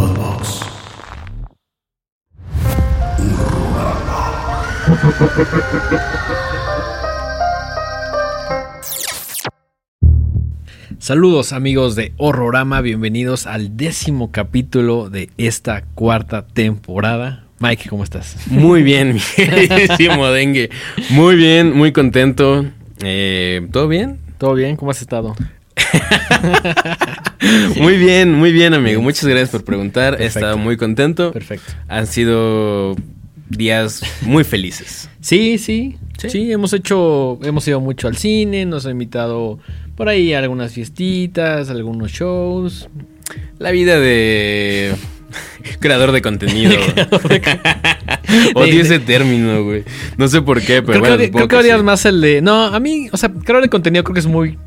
Podbox. Saludos amigos de Horrorama, bienvenidos al décimo capítulo de esta cuarta temporada. Mike, ¿cómo estás? Muy bien, mi queridísimo dengue. Muy bien, muy contento. Eh, ¿Todo bien? ¿Todo bien? ¿Cómo has estado? Muy bien, muy bien, amigo. Muchas gracias por preguntar. He Perfecto. estado muy contento. Perfecto. Han sido días muy felices. Sí, sí, Sí. sí, hemos hecho, hemos ido mucho al cine, nos ha invitado por ahí a algunas fiestitas, algunos shows. La vida de creador de contenido. Odio ese término, güey. No sé por qué, pero creo bueno, que, creo que que odias sí. más el de... No, a mí, o sea, creo de contenido creo que es muy...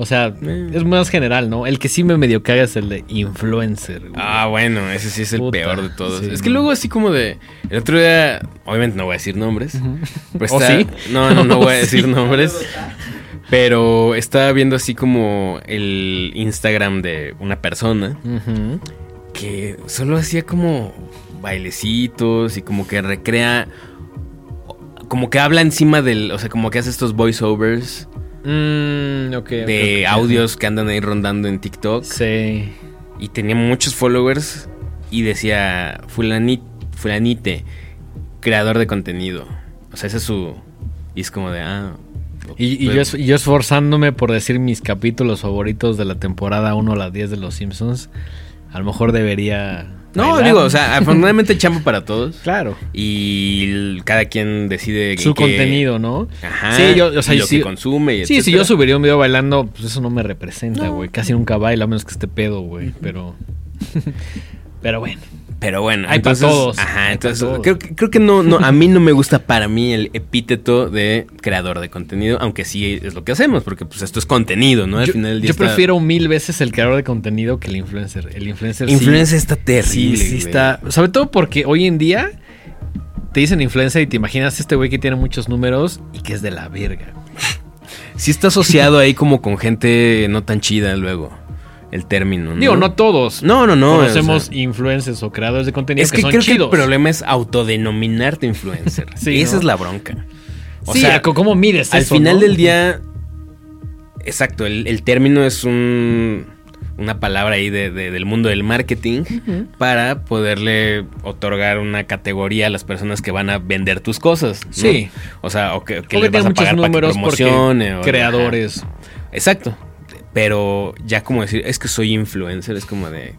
O sea, Eh. es más general, ¿no? El que sí me medio caga es el de influencer. güey. Ah, bueno, ese sí es el Puta, peor de todos. sí, es que no. luego así como de... El otro día, obviamente no voy a decir nombres. pero ¿O está- sí? No, no, no voy a ¿O decir sí? nombres. Pero estaba viendo así como el Instagram de una persona que solo hacía como bailecitos y como que recrea... Como que habla encima del... O sea, como que hace estos voiceovers Mm, de audios que andan ahí rondando en TikTok. Sí. y tenía muchos followers y decía fulanit, fulanite, creador de contenido. O sea, ese es su... Y es como de, ah... Y, y yo, y yo esforzándome por decir mis capítulos favoritos de la temporada 1 a la 10 de Los Simpsons. A lo mejor debería... No, bailar. digo, o sea, afortunadamente chamba para todos. Claro. Y cada quien decide... Su contenido, ¿no? Ajá. Sí, yo, o sea, y lo sí- que consume y Sí, si etcétera. yo subiría un video bailando, pues eso no me representa, No. güey. Casi nunca baila, a menos que esté pedo, güey. Pero... Pero bueno. Pero bueno, Hay entonces, todos, Ajá, hay entonces todos. creo, que- creo que no, no, a mí no me gusta para mí el epíteto de creador de contenido, aunque sí es lo que hacemos, porque pues esto es contenido, ¿no? Al yo final del día yo está- prefiero mil veces el creador de contenido que el influencer. El influencer sí- Influencer está Sí, terrible. sí güey. está. Sobre todo porque hoy en día te dicen influencer y te imaginas este güey que tiene muchos números y que es de la verga. Sí está asociado ahí como con gente no tan chida luego. El término, ¿no? Digo, no todos. No, no, no. Conocemos o sea, influencers o creadores de contenido es que, que, son creo que el problema es autodenominarte influencer. Sí, Esa ¿no? es la bronca. O sí, sea, ¿cómo mides al eso, final no? del día. Exacto, el, el término es un, una palabra ahí de- de- del mundo del marketing para poderle otorgar una categoría a las personas que van a vender tus cosas. ¿no? Sí. O sea, o que, que O le que vas a muchos pagar para que números promocione. porque o- creadores. Ajá. Exacto. Pero ya como decir, es que soy influencer, es como de.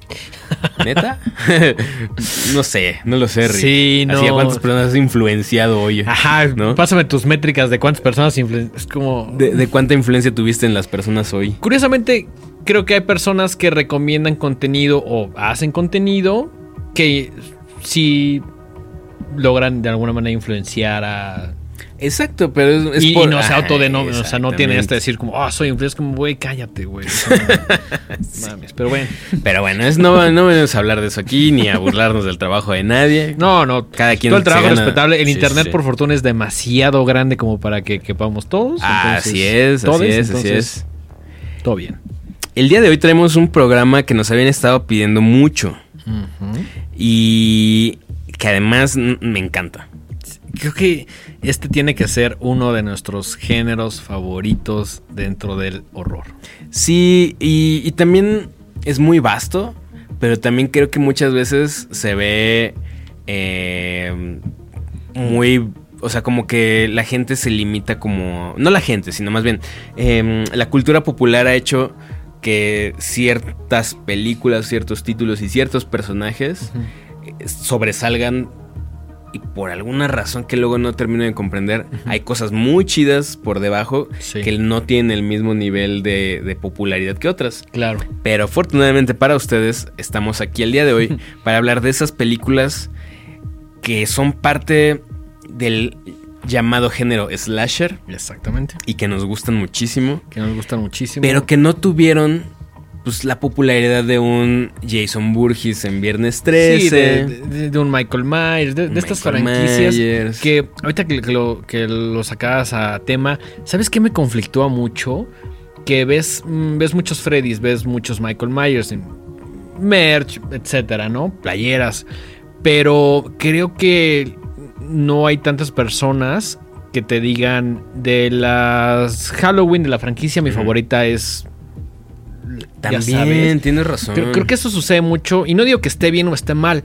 ¿Neta? no sé, no lo sé, Rick. Sí, no. Así, ¿a cuántas personas has influenciado hoy? Ajá, ¿No? pásame tus métricas de cuántas personas Es como. De, de cuánta influencia tuviste en las personas hoy? Curiosamente, creo que hay personas que recomiendan contenido o hacen contenido que sí logran de alguna manera influenciar a. Exacto, pero es, es y, no se Ajá, autodenominan, o sea, no este exactamente. decir como, ah, soy influencer, como, güey, cállate, güey. Mames, pero bueno. Pero bueno, es, no, no venimos a hablar de eso aquí, ni a burlarnos del trabajo de nadie. No, no. Cada quien Todo el trabajo respetable. El Sí, internet, sí. por fortuna, es demasiado grande como para que quepamos todos. Así entonces, es, así es, así es. Todo bien. El día de hoy traemos un programa que nos habían estado pidiendo mucho y que además me encanta. Creo que este tiene que ser uno de nuestros géneros favoritos dentro del horror. Sí, y, y también es muy vasto, pero también creo que muchas veces se ve eh, muy... O sea, como que la gente se limita como... No la gente, sino más bien eh, la cultura popular ha hecho que ciertas películas, ciertos títulos y ciertos personajes eh, sobresalgan y por alguna razón que luego no termino de comprender, hay cosas muy chidas por debajo Sí. que no tienen el mismo nivel de, de popularidad que otras. Claro. Pero afortunadamente para ustedes estamos aquí el día de hoy para hablar de esas películas que son parte del llamado género slasher Exactamente. y que nos gustan muchísimo, Que nos gustan muchísimo. pero que no tuvieron pues la popularidad de un Jason Burgess en Viernes 13. Sí, de, de- de un Michael Myers, de, de estas franquicias Myers. que ahorita que, que lo, que lo sacabas a tema, ¿sabes qué me conflictúa mucho? Que ves, mm, ves muchos Freddys, ves muchos Michael Myers, en- merch, etcétera, ¿no? Playeras. Pero creo que no hay tantas personas que te digan de las Halloween de la franquicia, mi favorita es. También, tienes razón. Creo, creo, que eso sucede mucho. Y no digo que esté bien o esté mal,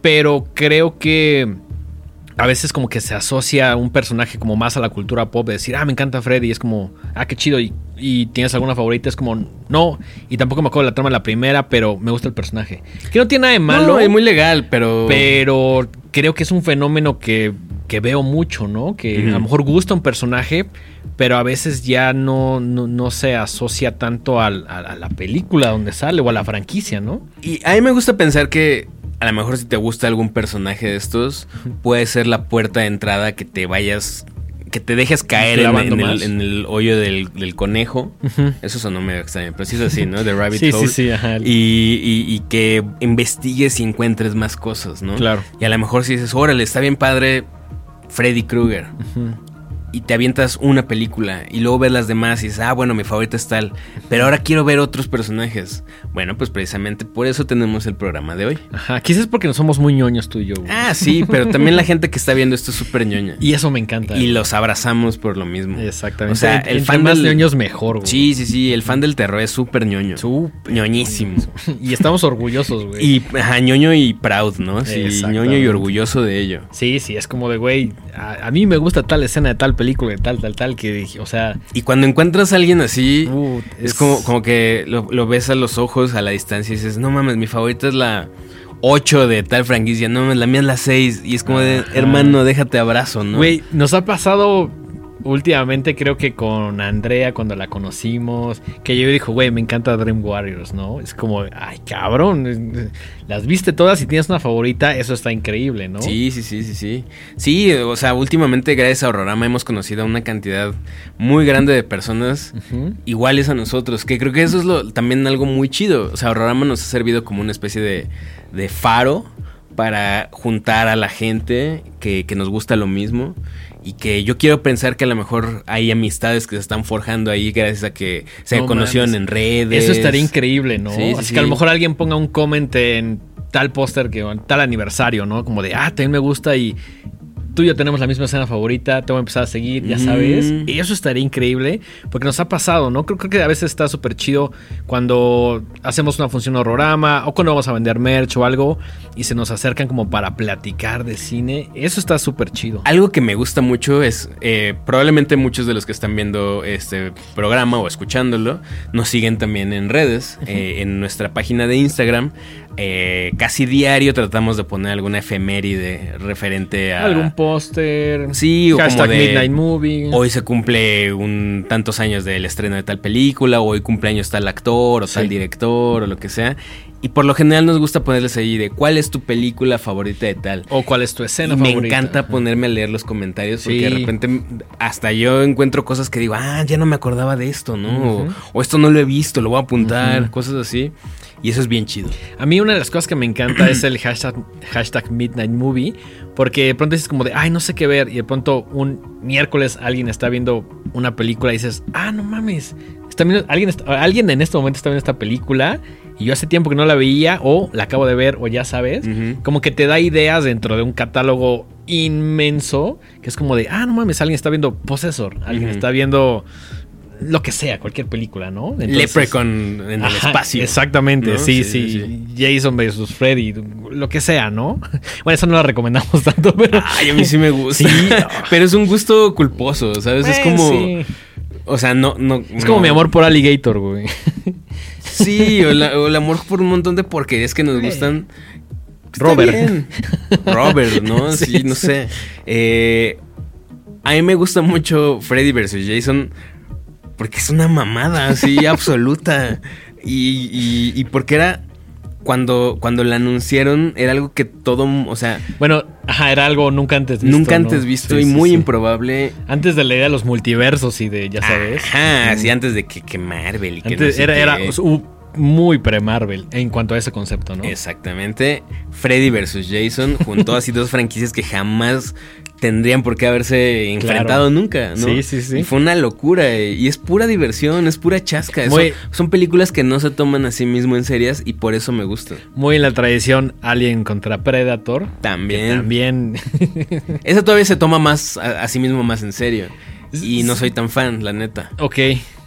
pero creo que a veces como que se asocia un personaje como más a la cultura pop, de decir, ah, me encanta Freddy, es como, ah, qué chido, y, tienes alguna favorita, es como, no, y tampoco me acuerdo la trama de la primera, pero me gusta el personaje. Que no tiene nada de malo. es muy legal, pero... Pero creo que es un fenómeno que, que veo mucho, ¿no? Que a lo mejor gusta un personaje, pero a veces ya no, no, se asocia tanto a, a la película donde sale o a la franquicia, ¿no? Y a mí me gusta pensar que a lo mejor si te gusta algún personaje de estos, puede ser la puerta de entrada que te vayas que te dejes caer en, el, hoyo del, conejo. Eso sonó medio extraño, pero sí es así, ¿no? De Rabbit sí, Sí, sí, Y, que investigues y encuentres más cosas, ¿no? Claro. Y a lo mejor si dices, órale, está bien padre Freddy Krueger y te avientas una película y luego ves las demás y dices, ah, bueno, mi favorita es tal, pero ahora quiero ver otros personajes. Bueno, pues precisamente por eso tenemos el programa de hoy. Ajá, quizás porque no somos muy ñoños tú y yo. Ah, sí, pero también la gente que está viendo esto es súper ñoña. Y eso me encanta. Y los abrazamos por lo mismo. Exactamente. O sea, el, fan más del... ñoños mejor, güey. Sí, sí, sí, el fan del terror es súper ñoño. Súper. ñoñísimo. Y estamos orgullosos, güey. Y, ajá, ñoño y proud, ¿no? Sí, ñoño y orgulloso de ello. Sí, sí, es como de, güey, a, a mí me gusta tal escena de tal película, de tal, tal, tal que dije, o sea... Y cuando encuentras a alguien así, es... como, como que lo, ves a los ojos a la distancia y dices, no mames, mi favorita es la 8 de tal franquicia, no mames, la mía es la 6. Y es como de, hermano, déjate abrazo, ¿no? Güey, nos ha pasado últimamente creo que con Andrea cuando la conocimos, que yo dijo, güey, me encanta Dream Warriors, ¿no? Es como, ay, cabrón, las viste todas y tienes una favorita, eso está increíble, ¿no? Sí, sí, sí, sí, sí. Sí, o sea, últimamente gracias a Horrorama hemos conocido a una cantidad muy grande de personas iguales a nosotros, que creo que eso es lo, también algo muy chido. O sea, Horrorama nos ha servido como una especie de, de faro para juntar a la gente que, que nos gusta lo mismo y que yo quiero pensar que a lo mejor hay amistades que se están forjando ahí gracias a que se conocieron en redes. Eso estaría increíble, ¿no? Así que a lo mejor alguien ponga un comment en tal póster que tal aniversario, ¿no? Como de, ah, también me gusta y tú y yo tenemos la misma escena favorita, te voy a empezar a seguir, ya sabes. Y eso estaría increíble, porque nos ha pasado, ¿no? Creo, que a veces está súper chido cuando hacemos una función horrorama o cuando vamos a vender merch o algo y se nos acercan como para platicar de cine. Eso está súper chido. Algo que me gusta mucho es, eh, probablemente muchos de los que están viendo este programa o escuchándolo nos siguen también en redes, eh, en nuestra página de Instagram. Eh, casi diario tratamos de poner alguna efeméride referente a... Algún póster. Sí, o como de, Midnight Movie. Hoy se cumple un tantos años del estreno de tal película, o hoy cumpleaños tal actor, o tal director, o lo que sea. Y por lo general nos gusta ponerles ahí de cuál es tu película favorita de tal. O cuál es tu escena favorita. Me encanta ponerme a leer los comentarios porque de repente hasta yo encuentro cosas que digo, ah, ya no me acordaba de esto, ¿no? o, esto no lo he visto, lo voy a apuntar, cosas así. Y eso es bien chido. A mí una de las cosas que me encanta es el hashtag, hashtag Midnight Movie. Porque de pronto dices como de, ay, no sé qué ver. Y de pronto un miércoles alguien está viendo una película y dices, ah, no mames. Está alguien, alguien en este momento está viendo esta película y yo hace tiempo que no la veía o la acabo de ver o ya sabes. Como que te da ideas dentro de un catálogo inmenso que es como de, ah, no mames, alguien está viendo Possessor. Alguien está viendo lo que sea, cualquier película, ¿no? Leprechaun en el espacio. Exactamente, sí, sí, Jason vs. Freddy, lo que sea, ¿no? Bueno, eso no la recomendamos tanto, pero. Ay, a mí sí me gusta. sí, pero es un gusto culposo, ¿sabes? es eh, como. O sea, no, no. Es como mi amor por Alligator, güey. Sí, o, el amor por un montón de porquerías que nos gustan. Robert. Robert, ¿no? Sí, no sé. Eh, a mí me gusta mucho Freddy vs. Jason porque es una mamada así absoluta. Y, y, porque era cuando, cuando la anunciaron, era algo que todo, o sea... Bueno, ajá, era algo nunca antes visto. Nunca antes visto y muy improbable. Antes de la idea de los multiversos y de, ya sabes. Ajá, sí, antes de que, que Marvel y que no era, era muy pre-Marvel en cuanto a ese concepto, ¿no? Exactamente. Freddy vs. Jason juntó así dos franquicias que jamás tendrían por qué haberse enfrentado nunca, ¿no? Sí, sí, sí. Y fue una locura. Y es pura diversión, es pura chasca. Muy- son películas que no se toman a sí mismo en serias y por eso me gustan. Muy en la tradición Alien contra Predator. También. También. Esa todavía se toma más a, a sí mismo más en serio. Y no soy tan fan, la neta. ok.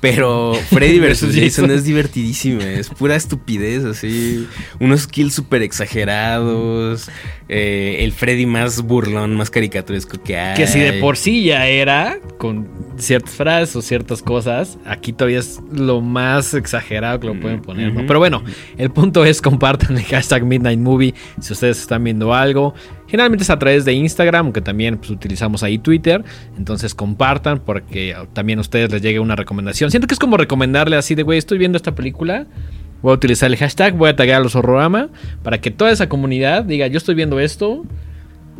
Pero Freddy vs. Jason es divertidísima, es pura estupidez, así. Unos kills súper exagerados. eh, el Freddy más burlón, más caricaturesco que hay. Que si de por sí ya era con ciertas frases o ciertas cosas, aquí todavía es lo más exagerado que lo pueden poner, ¿no? Pero bueno, el punto es compartan el hashtag Midnight Movie si ustedes están viendo algo. Generalmente es a través de Instagram, aunque también pues, utilizamos ahí Twitter. Entonces compartan porque también a ustedes les llegue una recomendación. Siento que es como recomendarle así de, güey, estoy viendo esta película. Voy a utilizar el hashtag, voy a taggar a los horrorama para que toda esa comunidad diga, yo estoy viendo esto.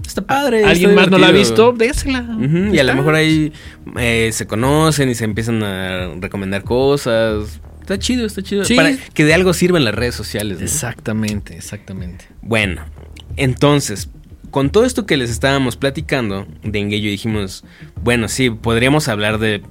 Está padre. Alguien está más no la ha visto, désela. Y a lo mejor ahí eh, se conocen y se empiezan a recomendar cosas. Está chido, está chido. Sí. Para que de algo sirvan las redes sociales. ¿no? Exactamente, exactamente. Bueno, entonces, con todo esto que les estábamos platicando de Engello, dijimos, bueno, sí, podríamos hablar de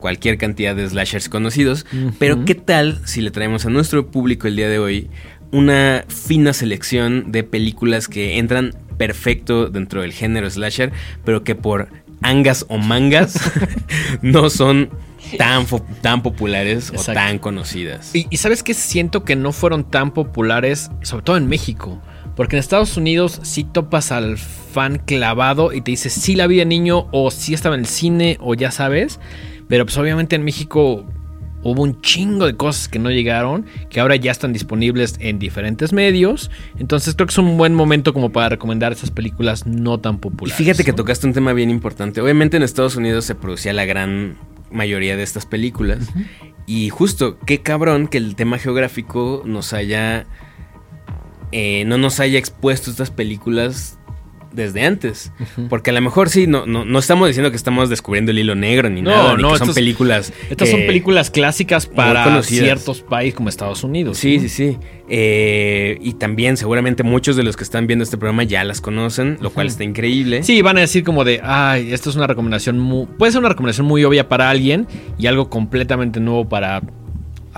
cualquier cantidad de slashers conocidos, pero ¿qué tal si le traemos a nuestro público el día de hoy una fina selección de películas que entran perfecto dentro del género slasher, pero que por angas o mangas no son tan, tan populares Exacto. o tan conocidas? Y, y sabes que siento que no fueron tan populares, sobre todo en México. Porque en Estados Unidos sí topas al fan clavado y te dice sí la vi de niño o sí estaba en el cine o ya sabes. Pero pues obviamente en México hubo un chingo de cosas que no llegaron, que ahora ya están disponibles en diferentes medios. Entonces creo que es un buen momento como para recomendar esas películas no tan Y populares. fíjate que tocaste un tema bien importante. Obviamente en Estados Unidos se producía la gran mayoría de estas películas. Y justo, qué cabrón que el tema geográfico nos haya... eh, no nos haya expuesto estas películas desde antes. Porque a lo mejor sí, no, no, no estamos diciendo que estamos descubriendo el hilo negro ni No, nada, ni no, que son estos- películas. Estas son películas clásicas para ciertos países como Estados Unidos. Sí, sí, sí. Eh, y también seguramente muchos de los que están viendo este programa ya las conocen, lo cual está increíble. Sí, van a decir como de, ay, esto es una recomendación muy... Puede ser una recomendación muy obvia para alguien y algo completamente nuevo para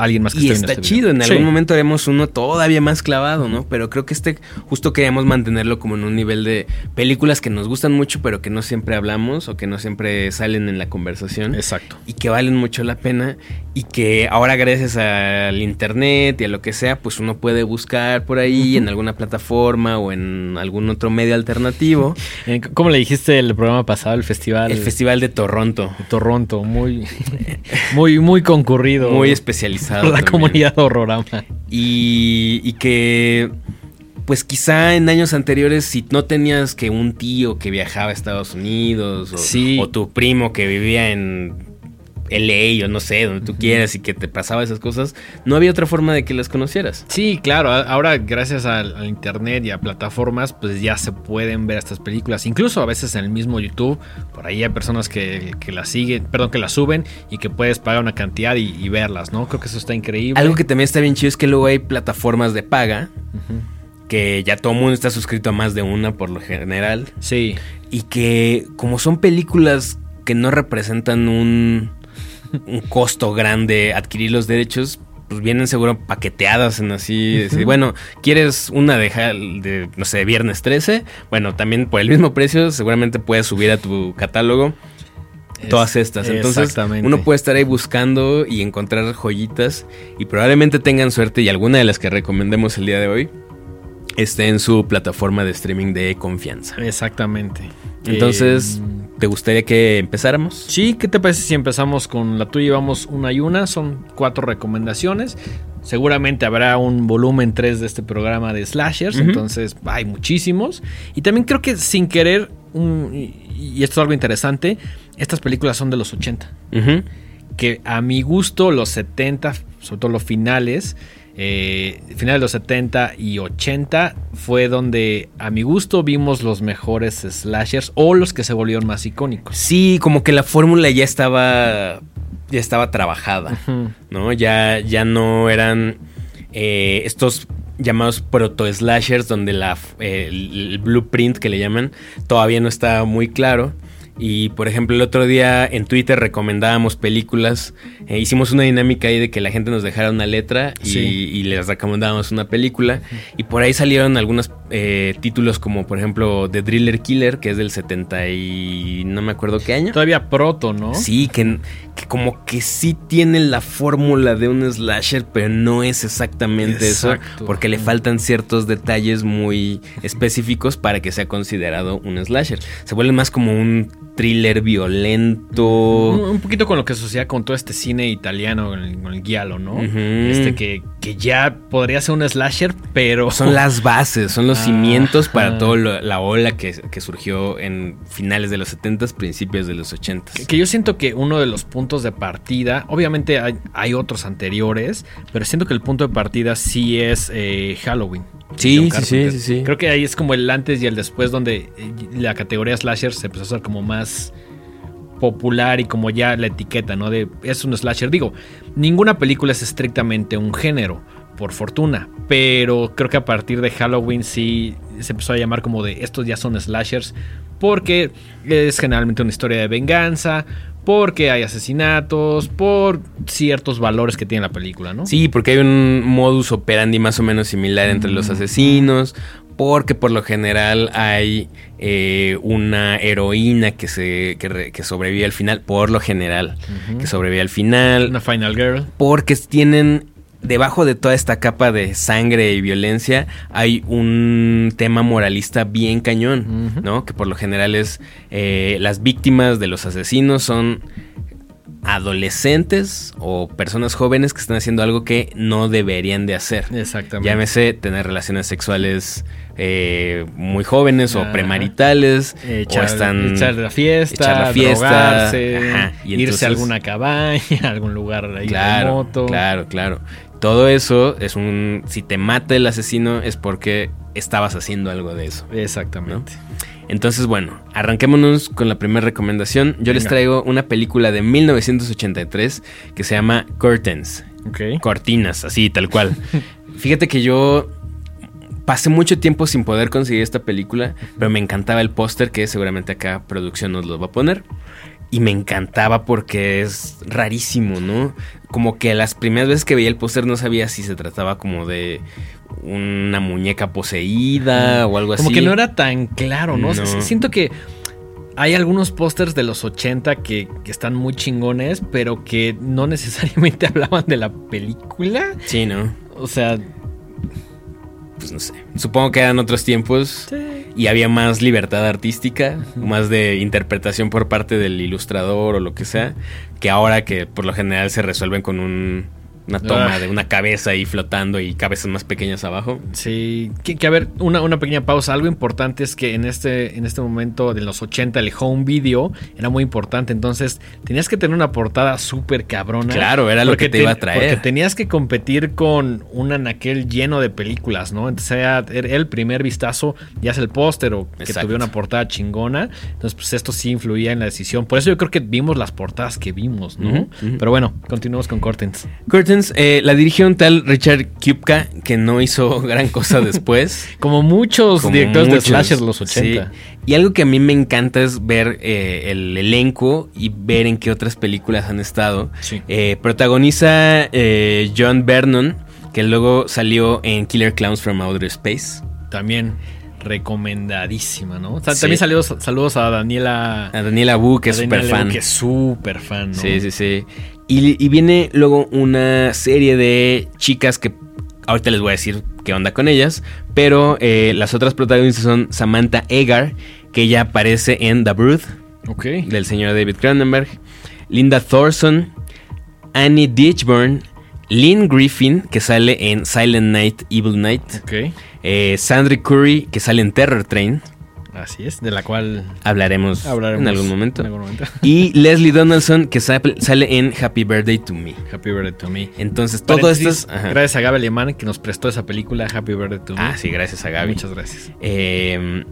alguien más que Y esté está este video. chido, en Sí. algún momento haremos uno todavía más clavado, ¿no? Pero creo que este justo queríamos mantenerlo como en un nivel de películas que nos gustan mucho, pero que no siempre hablamos o que no siempre salen en la conversación. Exacto. Y que valen mucho la pena y que ahora gracias al internet y a lo que sea, pues uno puede buscar por ahí en alguna plataforma o en algún otro medio alternativo. Eh, ¿Cómo le dijiste el programa pasado, el festival? El Festival de Toronto, Toronto, muy, muy, muy concurrido. muy especializado. la también. comunidad horrorama. Y, y que, pues quizá en años anteriores, si no tenías que un tío que viajaba a Estados Unidos, o, Sí. o tu primo que vivía en LA o no sé, donde tú quieras y que te pasaba esas cosas, no había otra forma de que las conocieras. Sí, claro. Ahora, gracias al, al internet y a plataformas, pues ya se pueden ver estas películas. Incluso a veces en el mismo YouTube, por ahí hay personas que, que las siguen, perdón, que las suben y que puedes pagar una cantidad y, y verlas, ¿no? Creo que eso está increíble. Algo que también está bien chido es que luego hay plataformas de paga, que ya todo el mundo está suscrito a más de una por lo general, Sí. y que como son películas que no representan un, un costo grande adquirir los derechos, pues vienen seguro paqueteadas en así, bueno, ¿quieres una de, de, no sé, viernes 13? Bueno, también por el mismo precio seguramente puedes subir a tu catálogo todas Es- estas. Entonces uno puede estar ahí buscando y encontrar joyitas y probablemente tengan suerte y alguna de las que recomendemos el día de hoy esté en su plataforma de streaming de confianza. Exactamente. Entonces, Eh, ¿te gustaría que empezáramos? Sí, ¿qué te parece si empezamos con la tuya y vamos una y una? Son cuatro recomendaciones. Seguramente habrá un volumen 3 de este programa de slashers, Ujú. entonces hay muchísimos. Y también creo que sin querer, un- y esto es algo interesante, estas películas son de los 80. Ujú. Que a mi gusto los 70, sobre todo los finales, eh, finales de los 70 y 80 fue donde a mi gusto vimos los mejores slashers o los que se volvieron más icónicos. Sí, como que la fórmula ya estaba ya estaba trabajada. ¿no? Ya, ya no eran eh, estos llamados proto-slashers, donde la, eh, el, el blueprint que le llaman todavía no está muy claro. Y por ejemplo, el otro día en Twitter recomendábamos películas. Eh, hicimos una dinámica ahí de que la gente nos dejara una letra y, Sí. y les recomendábamos una película. Y por ahí salieron algunos eh, títulos como por ejemplo The Driller Killer, que es del 70 y no me acuerdo qué año. Todavía proto, ¿no? Sí, que, que como que sí tiene la fórmula de un slasher, pero no es exactamente Exacto. eso, porque le faltan ciertos detalles muy específicos para que sea considerado un slasher. Se vuelve más como un thriller violento. Un, poquito con lo que sucedía con todo este cine italiano, con el, con el giallo, ¿no? Este que, que ya podría ser un slasher, pero... Son las bases, son los cimientos para toda la ola que, que surgió en finales de los 70s, principios de los 80s. Que, que yo siento que uno de los puntos de partida, obviamente hay, hay otros anteriores, pero siento que el punto de partida sí es eh, Halloween. Sí, sí, sí, sí, sí. Creo que ahí es como el antes y el después donde eh, la categoría slasher se empezó a hacer como más popular y como ya la etiqueta, ¿no? De es un slasher. Digo, ninguna película es estrictamente un género, por fortuna, pero creo que a partir de Halloween sí se empezó a llamar como de estos ya son slashers porque es generalmente una historia de venganza, porque hay asesinatos, por ciertos valores que tiene la película, ¿no? Sí, porque hay un modus operandi más o menos similar entre los asesinos. Porque por lo general hay eh, una heroína que se que, re- que sobrevive al final. Por lo general, que sobrevive al final. Una Final Girl. Porque tienen debajo de toda esta capa de sangre y violencia hay un tema moralista bien cañón. ¿no? Que por lo general es eh, las víctimas de los asesinos son adolescentes o personas jóvenes que están haciendo algo que no deberían de hacer. Exactamente. Llámese tener relaciones sexuales eh, muy jóvenes o premaritales Echar, o están echar la fiesta, echar la fiesta, drogarse, ajá, y irse entonces- a alguna cabaña, a algún lugar ahí Claro, remoto. claro, claro. Todo eso es un. Si te mata el asesino es porque estabas haciendo algo de eso. Exactamente. Entonces, bueno, arranquémonos con la primera recomendación. Yo les traigo una película de 1983 que se llama Curtains. Ok. Cortinas, así, tal cual. Fíjate que yo pasé mucho tiempo sin poder conseguir esta película, pero me encantaba el póster que seguramente acá producción nos lo va a poner. Y me encantaba porque es rarísimo, ¿no? Como que las primeras veces que veía el póster no sabía si se trataba como de una muñeca poseída o algo así. Como que no era tan claro, ¿no? Siento que hay algunos pósters de los 80 que, que están muy chingones, pero que no necesariamente hablaban de la película. Sí, ¿no? O sea, Pues no sé. Supongo que eran otros tiempos. y había más libertad artística, más de interpretación por parte del ilustrador o lo que sea, que ahora que por lo general se resuelven con un- una toma Ah. de una cabeza ahí flotando y cabezas más pequeñas abajo. Sí, que, que a ver, una, una pequeña pausa. Algo importante es que en este, en este momento de los 80 el home video era muy importante. Entonces tenías que tener una portada súper cabrona. Claro, era lo que te iba a traer. Porque tenías que competir con un anaquel lleno de películas, ¿no? Entonces era, era el primer vistazo, ya sea el póster o que Exacto. tuviera una portada chingona. Entonces, pues esto sí influía en la decisión. Por eso yo creo que vimos las portadas que vimos, ¿no? Pero bueno, continuamos con Cortens. Curtains eh, la dirigió un tal Richard Kupka, que no hizo gran cosa después. Como muchos Como directores muchos, de slashers los 80. sí. Y algo que a mí me encanta es ver eh, el elenco y ver en qué otras películas han estado. Sí. Eh, protagoniza John Vernon, que luego salió en Killer Clowns from Outer Space. También recomendadísima, ¿no? Sea, Sí. También saludos, saludos a Daniela. A Daniela Wu, que es súper fan. Que es súper fan, ¿no? Sí, sí, sí. Y, y viene luego una serie de chicas que ahorita les voy a decir qué onda con ellas. Pero eh, las otras protagonistas son Samantha Egar, que ella aparece en The Brood, del señor David Cronenberg. Linda Thorson, Annie Ditchburn, Lynn Griffin, que sale en Silent Night, Evil Night. Eh, Sandra Curry, que sale en Terror Train. Así es, de la cual Hablaremos, hablaremos en algún momento. en algún momento. Y Leslie Donaldson, que sa- sale en Happy Birthday to Me. Happy Birthday to Me. Entonces, todo esto es. Gracias a Gaby Alemán que nos prestó esa película Happy Birthday to Me. Ah, sí, gracias a Gaby. Muchas gracias. Eh,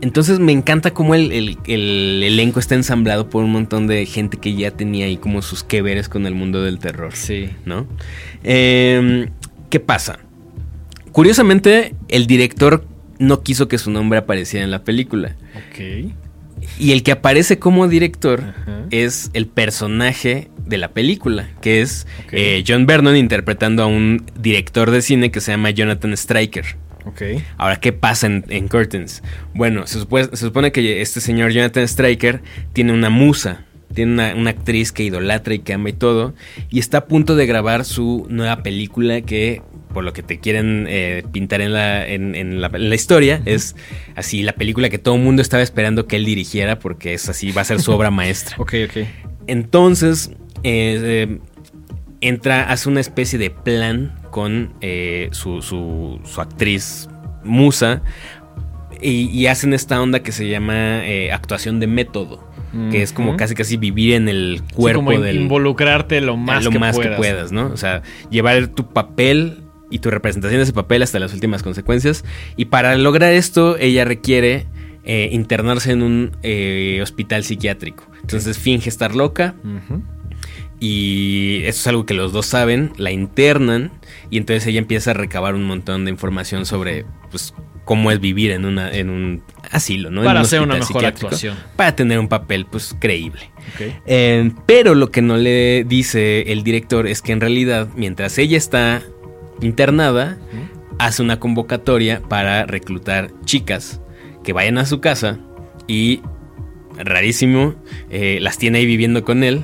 entonces me encanta cómo el, el- el elenco está ensamblado por un montón de gente que ya tenía ahí como sus que veres con el mundo del terror, Sí. ¿no? Eh, ¿Qué pasa? curiosamente, el director no quiso que su nombre apareciera en la película. Ok. Y el que aparece como director Ajá. es el personaje de la película, que es eh, John Vernon interpretando a un director de cine que se llama Jonathan Stryker. Ok. Ahora, ¿qué pasa en, en Curtains? Bueno, se supone, se supone que este señor Jonathan Stryker tiene una musa, tiene una, una actriz que idolatra y que ama y todo, y está a punto de grabar su nueva película que, por lo que te quieren eh, pintar en la, en, en la, en la historia, es así la película que todo el mundo estaba esperando que él dirigiera porque es así, va a ser su obra maestra. Ok, ok. Entonces, eh, eh, entra, hace una especie de plan con eh, su, su- su actriz Musa y, y hacen esta onda que se llama actuación de método, que es como casi casi vivir en el Sí, cuerpo como in- del involucrarte lo más, lo que, más puedas. que puedas, ¿no? O sea, llevar tu papel y tu representación de ese papel hasta las últimas consecuencias. Y para lograr esto, ella requiere eh, internarse en un eh, hospital psiquiátrico. Entonces finge estar loca y eso es algo que los dos saben, la internan y entonces ella empieza a recabar un montón de información sobre pues cómo es vivir en una en un asilo, ¿no? Para un hacer una mejor actuación. Para tener un papel pues creíble. Eh, pero lo que no le dice el director es que en realidad, mientras ella está internada, hace una convocatoria para reclutar chicas que vayan a su casa y, rarísimo, eh, las tiene ahí viviendo con él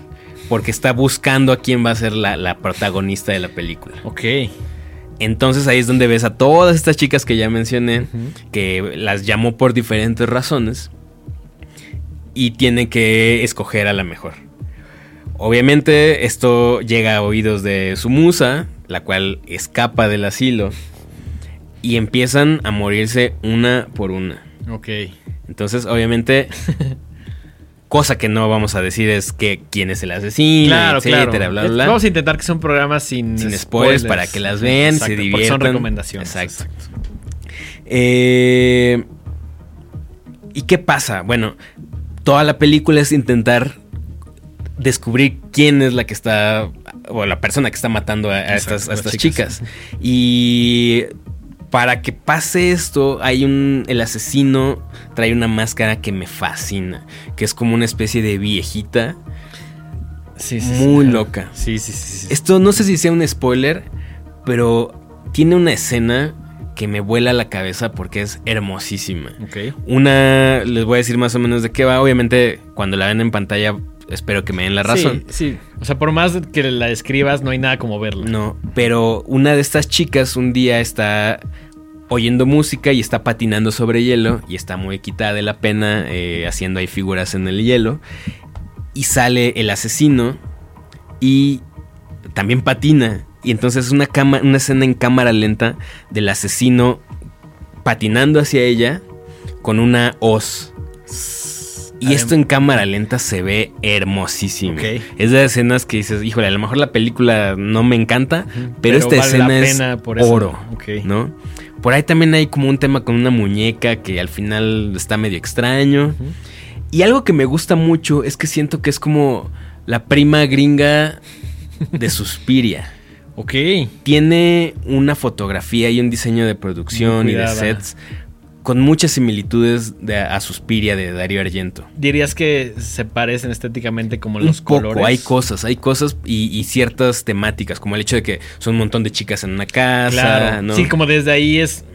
porque está buscando a quién va a ser la, la protagonista de la película. Ok. Entonces ahí es donde ves a todas estas chicas que ya mencioné, que las llamó por diferentes razones y tiene que escoger a la mejor. Obviamente esto llega a oídos de su musa, la cual escapa del asilo y empiezan a morirse una por una. Ok. Entonces, obviamente, cosa que no vamos a decir es que quién es el asesino, Claro, etcétera, claro. bla, Es- bla. Vamos a intentar que sea un programa sin, Sin spoilers para que las vean, se Exacto, porque diviertan. Son recomendaciones. Exacto. Eh, ¿Y qué pasa? Bueno, toda la película es intentar descubrir quién es la que está, o la persona que está matando a, a Exacto, estas, a las estas chicas. chicas. Y para que pase esto, hay un, el asesino trae una máscara que me fascina, que es como una especie de viejita. Sí, sí, Muy sí. loca. Sí, sí, sí. sí. Esto no sé si sea un spoiler, pero tiene una escena que me vuela la cabeza porque es hermosísima. Una, les voy a decir más o menos de qué va. Obviamente, cuando la ven en pantalla, espero que me den la razón. Sí, sí. O sea, por más que la describas, no hay nada como verla. No, pero una de estas chicas un día está oyendo música y está patinando sobre hielo y está muy quitada de la pena eh, haciendo ahí figuras en el hielo. Y sale el asesino y también patina. Y entonces es una, cama, una escena en cámara lenta del asesino patinando hacia ella con una hoz. Y esto en cámara lenta se ve hermosísimo. Es de escenas que dices, híjole, a lo mejor la película no me encanta, pero, pero esta vale escena es por oro. ¿no? Por ahí también hay como un tema con una muñeca que al final está medio extraño. Y algo que me gusta mucho es que siento que es como la prima gringa de Suspiria. Ok. Tiene una fotografía y un diseño de producción y de sets con muchas similitudes de, a Suspiria de Darío Argento. Dirías que se parecen estéticamente como Un los poco, colores. hay cosas, hay cosas y, y ciertas temáticas, como el hecho de que son un montón de chicas en una casa, Claro. ¿no? Sí, como desde ahí es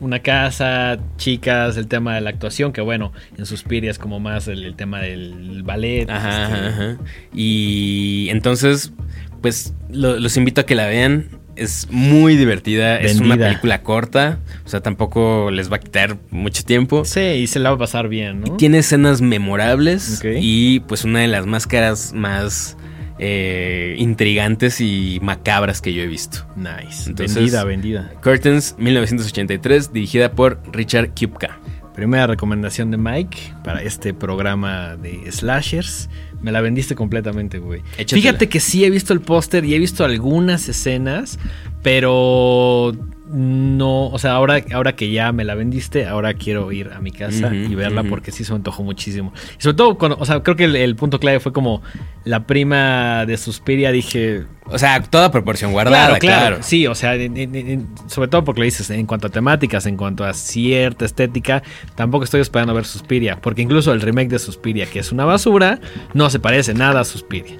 una casa, chicas, el tema de la actuación, que bueno, en Suspiria es como más el, el tema del ballet. Ajá, este, ajá, ajá. Y entonces, pues lo- los invito a que la vean. Es muy divertida. Es una película corta. O sea, tampoco les va a quitar mucho tiempo. Sí, y se la va a pasar bien, ¿no? Tiene escenas memorables. Y pues una de las máscaras más eh, intrigantes y macabras que yo he visto. Nice. Entonces- vendida, vendida. Curtains 1983, dirigida por Richard Kupka. Primera recomendación de Mike para este programa de slashers. Me la vendiste completamente, güey. Échatela. Fíjate que sí he visto el póster y he visto algunas escenas, pero no, o sea, ahora, ahora que ya me la vendiste, ahora quiero ir a mi casa y verla porque sí se me antojó muchísimo. Y sobre todo, cuando, o sea, creo que el, el punto clave fue como la prima de Suspiria, dije... O sea, toda proporción guardada, claro. Sí, o sea, en- en- en- sobre todo porque lo dices, en cuanto a temáticas, en cuanto a cierta estética, tampoco estoy esperando ver Suspiria, porque incluso el remake de Suspiria, que es una basura, no se parece nada a Suspiria.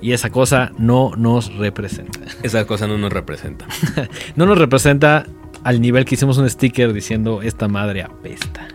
Y esa cosa no nos representa. Esa cosa no nos representa. No nos representa al nivel que hicimos un sticker diciendo esta madre apesta.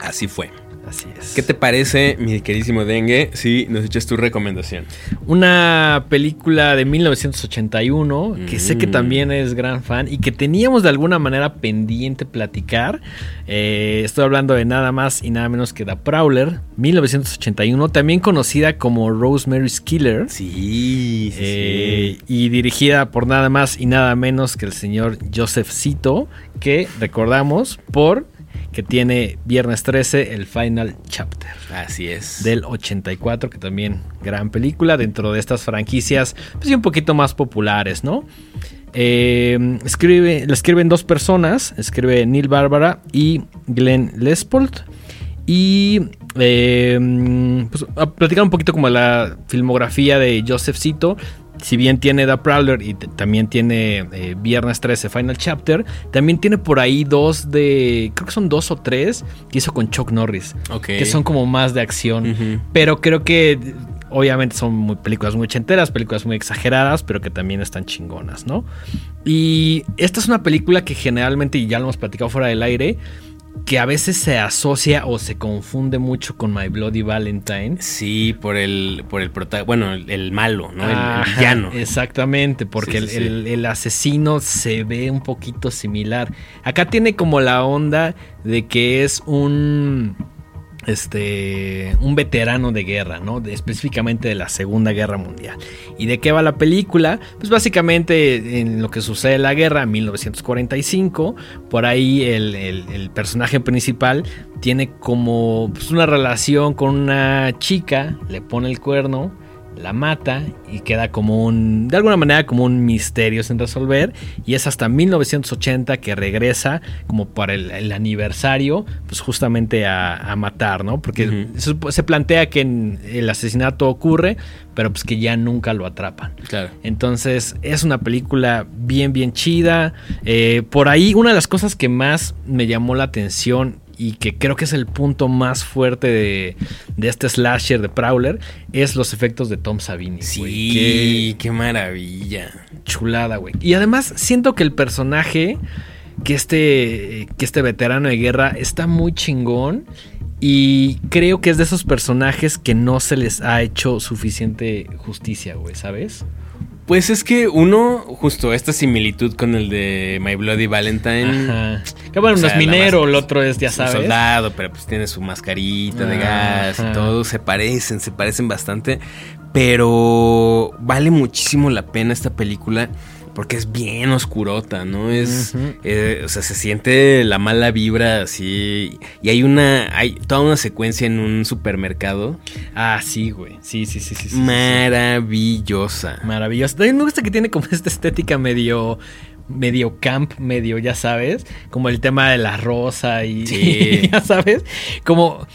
Así fue. Así es. ¿Qué te parece, mi queridísimo Dengue, si nos echas tu recomendación? Una película de 1981 que sé que Mm. también es gran fan y que teníamos de alguna manera pendiente platicar. Eh, estoy hablando de nada más y nada menos que The Prowler, 1981, también conocida como Rosemary's Killer. Sí, sí, Eh, y dirigida por nada más y nada menos que el señor Joseph Cito, que recordamos por que tiene Viernes 13, el Final Chapter Así es. del 84, que también gran película dentro de estas franquicias, pues sí, un poquito más populares, ¿no? Eh, escribe, la escriben dos personas, escribe Neil Bárbara y Glenn Lespold. Y eh, pues, a platicar un poquito como la filmografía de Joseph Cito. Si bien tiene The Prowler y también tiene eh, Viernes 13 Final Chapter, también tiene por ahí dos de. Creo que son dos o tres que hizo con Chuck Norris Ok. que son como más de acción. Pero creo que obviamente son muy- películas muy ochenteras, películas muy exageradas, pero que también están chingonas, ¿no? Y esta es una película que generalmente, y ya lo hemos platicado fuera del aire, que a veces se asocia o se confunde mucho con My Bloody Valentine. Sí, por el, por el bueno, el, el malo, ¿no? El- El, villano. Exactamente, porque Sí, sí, el, sí. el- el asesino se ve un poquito similar. Acá tiene como la onda de que es un. Este. Un veterano de guerra, ¿no? Específicamente de la Segunda Guerra Mundial. ¿Y de qué va la película? Pues básicamente en lo que sucede en la guerra, en 1945. Por ahí el, el- el personaje principal tiene como pues, una relación con una chica, le pone el cuerno la mata y queda como un, de alguna manera como un misterio sin resolver y es hasta 1980 que regresa como para el, el aniversario, pues justamente a, a matar, ¿no? Porque se, se plantea que en- el asesinato ocurre, pero pues que ya nunca lo atrapan. Claro. Entonces es una película bien, bien chida. Eh, por ahí una de las cosas que más me llamó la atención y que creo que es el punto más fuerte de, de este slasher de Prowler es los efectos de Tom Savini. Sí, qué maravilla. Qué chulada, güey. Y además siento que el personaje, que este, que este veterano de guerra está muy chingón. Y creo que es de esos personajes que no se les ha hecho suficiente justicia, güey, ¿sabes? Pues es que uno, justo esta similitud con el de My Bloody Valentine. Ajá. Que bueno, uno sea, es minero, el otro es, ya es un sabes. soldado, pero pues tiene su mascarita de gas y todo. Se parecen, se parecen bastante. Pero vale muchísimo la pena esta película porque es bien oscurota, ¿no? Es, eh, o sea, se siente la mala vibra así. Y hay una, hay toda una secuencia en un supermercado Ah, sí, güey. Sí, sí, sí, sí. maravillosa. sí. Maravilloso. También me gusta que tiene como esta estética medio medio camp, medio, ya sabes, como el tema de la rosa y Sí. ya sabes, como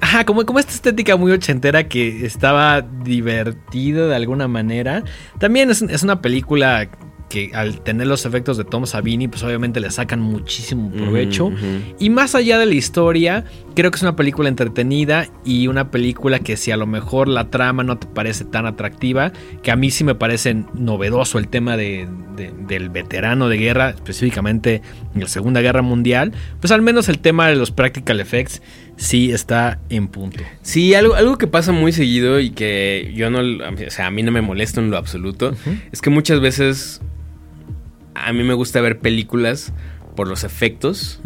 Ajá, como, como esta estética muy ochentera que estaba divertida de alguna manera. También es, es una película que al tener los efectos de Tom Savini, pues obviamente le sacan muchísimo provecho. Y más allá de la historia, creo que es una película entretenida y una película que si a lo mejor la trama no te parece tan atractiva, que a mí sí me parece novedoso el tema de- de- del veterano de guerra, específicamente en la Segunda Guerra Mundial, pues al menos el tema de los practical effects sí está en punto. Sí, algo, algo que pasa muy seguido y que yo no, o sea, a mí no me molesta en lo absoluto, es que muchas veces a mí me gusta ver películas por los efectos,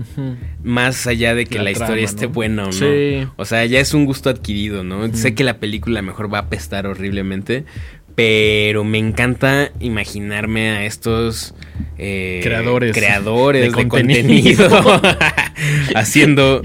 más allá de que la, La historia esté buena o no. Sí. O sea, ya es un gusto adquirido, ¿no? Sé que la película mejor va a apestar horriblemente, pero me encanta imaginarme a estos eh, Creadores creadores de de, contenido. contenido haciendo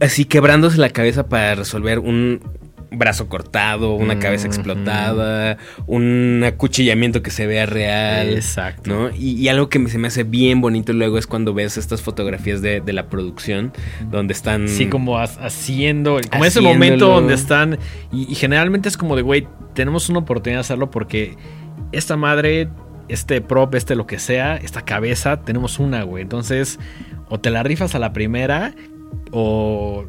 así quebrándose la cabeza para resolver un brazo cortado, una cabeza explotada, un acuchillamiento que se vea real. Exacto. ¿no? Y, y algo que se me hace bien bonito luego es cuando ves estas fotografías de, de la producción, donde están... Sí, como ha- haciendo, como ese momento donde están, y, y generalmente es como de, güey, tenemos una oportunidad de hacerlo porque esta madre, este prop, este lo que sea, esta cabeza, tenemos una, güey. Entonces, o te la rifas a la primera, o,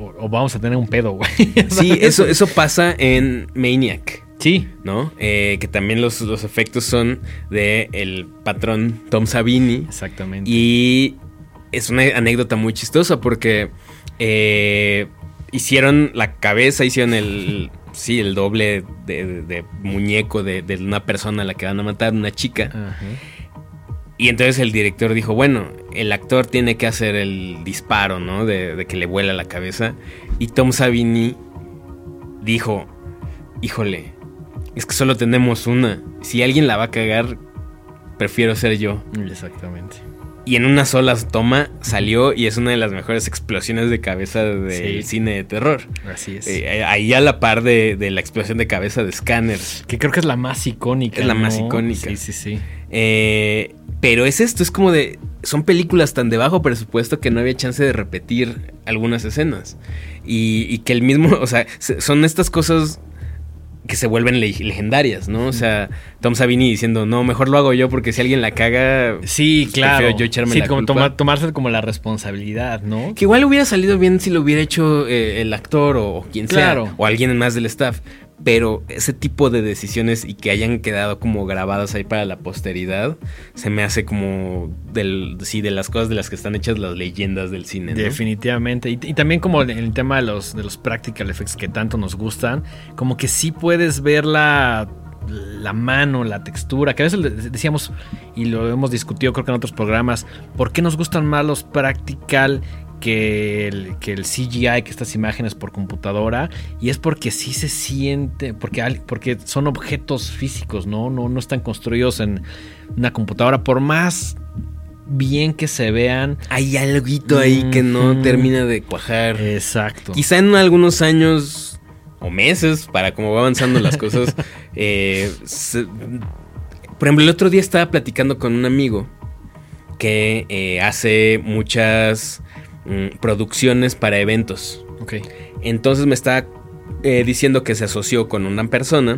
o- o vamos a tener un pedo, güey. Sí, eso, eso pasa en Maniac. Sí, ¿No? Eh, que también los, los efectos son de el patrón Tom Savini. exactamente. Y es una anécdota muy chistosa porque eh, hicieron la cabeza, hicieron el. Sí, el doble de, de- de muñeco de, de una persona a la que van a matar, una chica. Ajá. Y entonces el director dijo, bueno, el actor tiene que hacer el disparo, ¿no? De, de que le vuela la cabeza. Y Tom Savini dijo, híjole, es que solo tenemos una. Si alguien la va a cagar, prefiero ser yo. Exactamente. Y en una sola toma salió y es una de las mejores explosiones de cabeza del Sí. cine de terror. Así es. Eh, ahí a la par de, de la explosión de cabeza de Scanner. que creo que es la más icónica. Es la más icónica. Sí, sí, sí. Eh, pero es esto, es como de... Son películas tan de bajo presupuesto que no había chance de repetir algunas escenas. Y, y que el mismo, o sea, se- son estas cosas que se vuelven le- legendarias, ¿no? O sea, Tom Savini diciendo, no, mejor lo hago yo porque si alguien la caga... Sí, pues, claro. yo echarme sí, la como culpa. toma- tomarse como la responsabilidad, ¿no? Que igual hubiera salido bien si lo hubiera hecho eh, el actor o, o quien Claro. sea, o alguien más del staff. Pero ese tipo de decisiones y que hayan quedado como grabadas ahí para la posteridad, se me hace como del, sí, de las cosas de las que están hechas las leyendas del cine. Definitivamente. Y, también como el, tema de los, de los practical effects que tanto nos gustan, como que sí puedes ver la, la mano, la textura, que a veces decíamos, y lo hemos discutido creo que en otros programas, ¿por qué nos gustan más los practical? Que el, que el CGI, que estas imágenes por computadora, y es porque sí se siente, porque, porque son objetos físicos, ¿no? ¿no? No están construidos en una computadora, por más bien que se vean, Hay algo ahí que no termina de cuajar. Exacto. Quizá en algunos años o meses, para cómo va avanzando las cosas. eh, se- por ejemplo, el otro día estaba platicando con un amigo que eh, hace muchas mm, producciones para eventos. Ok. Entonces me está eh, diciendo que se asoció con una persona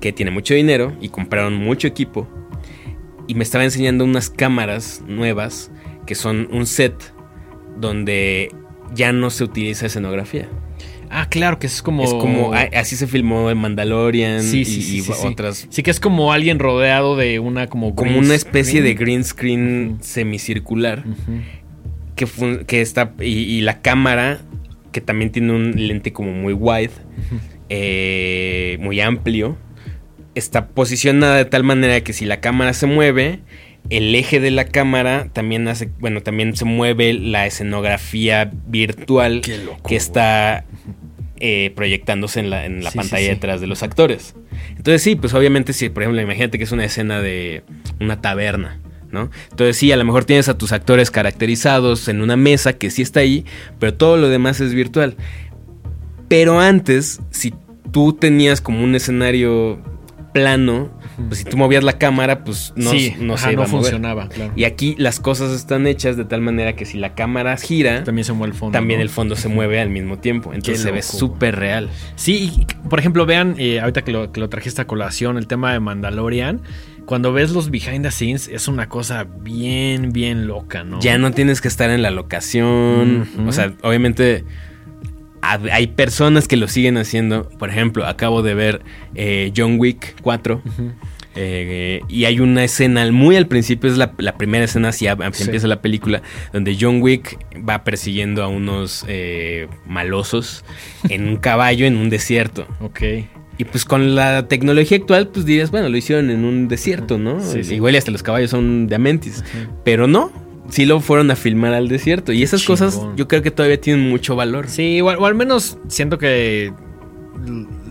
que tiene mucho dinero y compraron mucho equipo. Y me estaba enseñando unas cámaras nuevas que son un set donde ya no se utiliza escenografía. Ah, claro, que es como. Es como, a- así se filmó en Mandalorian Sí, y, sí, sí, y sí, otras. Sí, que es como alguien rodeado de una como. Como una especie de green screen semicircular Ujú. Que, está. Y, y la cámara, que también tiene un lente como muy wide, eh, muy amplio, está posicionada de tal manera que si la cámara se mueve, el eje de la cámara también hace, bueno, también se mueve la escenografía virtual loco, que está eh, proyectándose en la, en la Sí, sí, pantalla sí. detrás de los actores. Entonces sí, pues obviamente si, por ejemplo, imagínate que es una escena de una taberna. ¿No? Entonces sí, a lo mejor tienes a tus actores caracterizados en una mesa que sí está ahí, pero todo lo demás es virtual. Pero antes, si tú tenías como un escenario plano, pues si tú movías la cámara, pues no, sí, no ajá, se iba no a mover. funcionaba, claro. Y aquí las cosas están hechas de tal manera que si la cámara gira, También se mueve el fondo. también ¿no? el fondo se mueve al mismo tiempo. Entonces se ve súper real. Sí, y, por ejemplo, vean, eh, ahorita que lo, que lo trajiste a colación, el tema de Mandalorian. Cuando ves los behind the scenes, es una cosa bien, bien loca, ¿no? Ya no tienes que estar en la locación. O sea, obviamente hay personas que lo siguen haciendo. Por ejemplo, acabo de ver eh, John Wick 4. Ujú. eh, y hay una escena muy al principio, es la, la primera escena, a- Sí. empieza la película, donde John Wick va persiguiendo a unos eh, malosos en un caballo en un desierto. Ok. Y pues con la tecnología actual, pues dirías, bueno, lo hicieron en un desierto, ¿no? Sí, sí. Igual y hasta los caballos son de Amentis. Pero no, sí lo fueron a filmar al desierto. Y esas cosas yo creo que todavía tienen mucho valor. Sí, o, al- o al menos siento que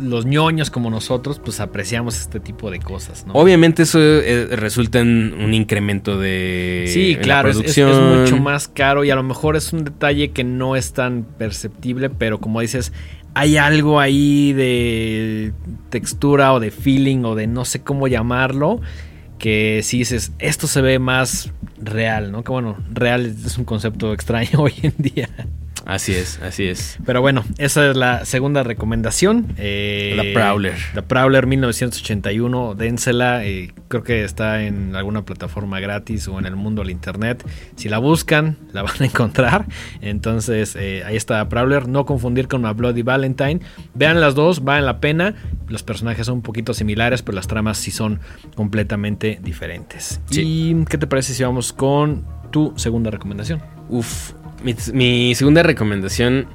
los ñoños como nosotros, pues apreciamos este tipo de cosas, ¿no? Obviamente eso eh, resulta en un incremento de Sí, la claro, es, es- es producción. mucho más caro y a lo mejor es un detalle que no es tan perceptible, pero como dices, hay algo ahí de textura o de feeling o de no sé cómo llamarlo que si dices, esto se ve más real, ¿no? Que bueno, real es un concepto extraño hoy en día. Así es, así es. Pero bueno, esa es la segunda recomendación. Eh, la Prowler. La Prowler 1981, dénsela. Eh, creo que está en alguna plataforma gratis o en el mundo del internet. Si la buscan, la van a encontrar. Entonces, eh, ahí está Prowler. No confundir con la Bloody Valentine. Vean las dos, valen la pena. Los personajes son un poquito similares, pero las tramas sí son completamente diferentes. ¿Y qué te parece si vamos con tu segunda recomendación? Uf, mi, segunda recomendación,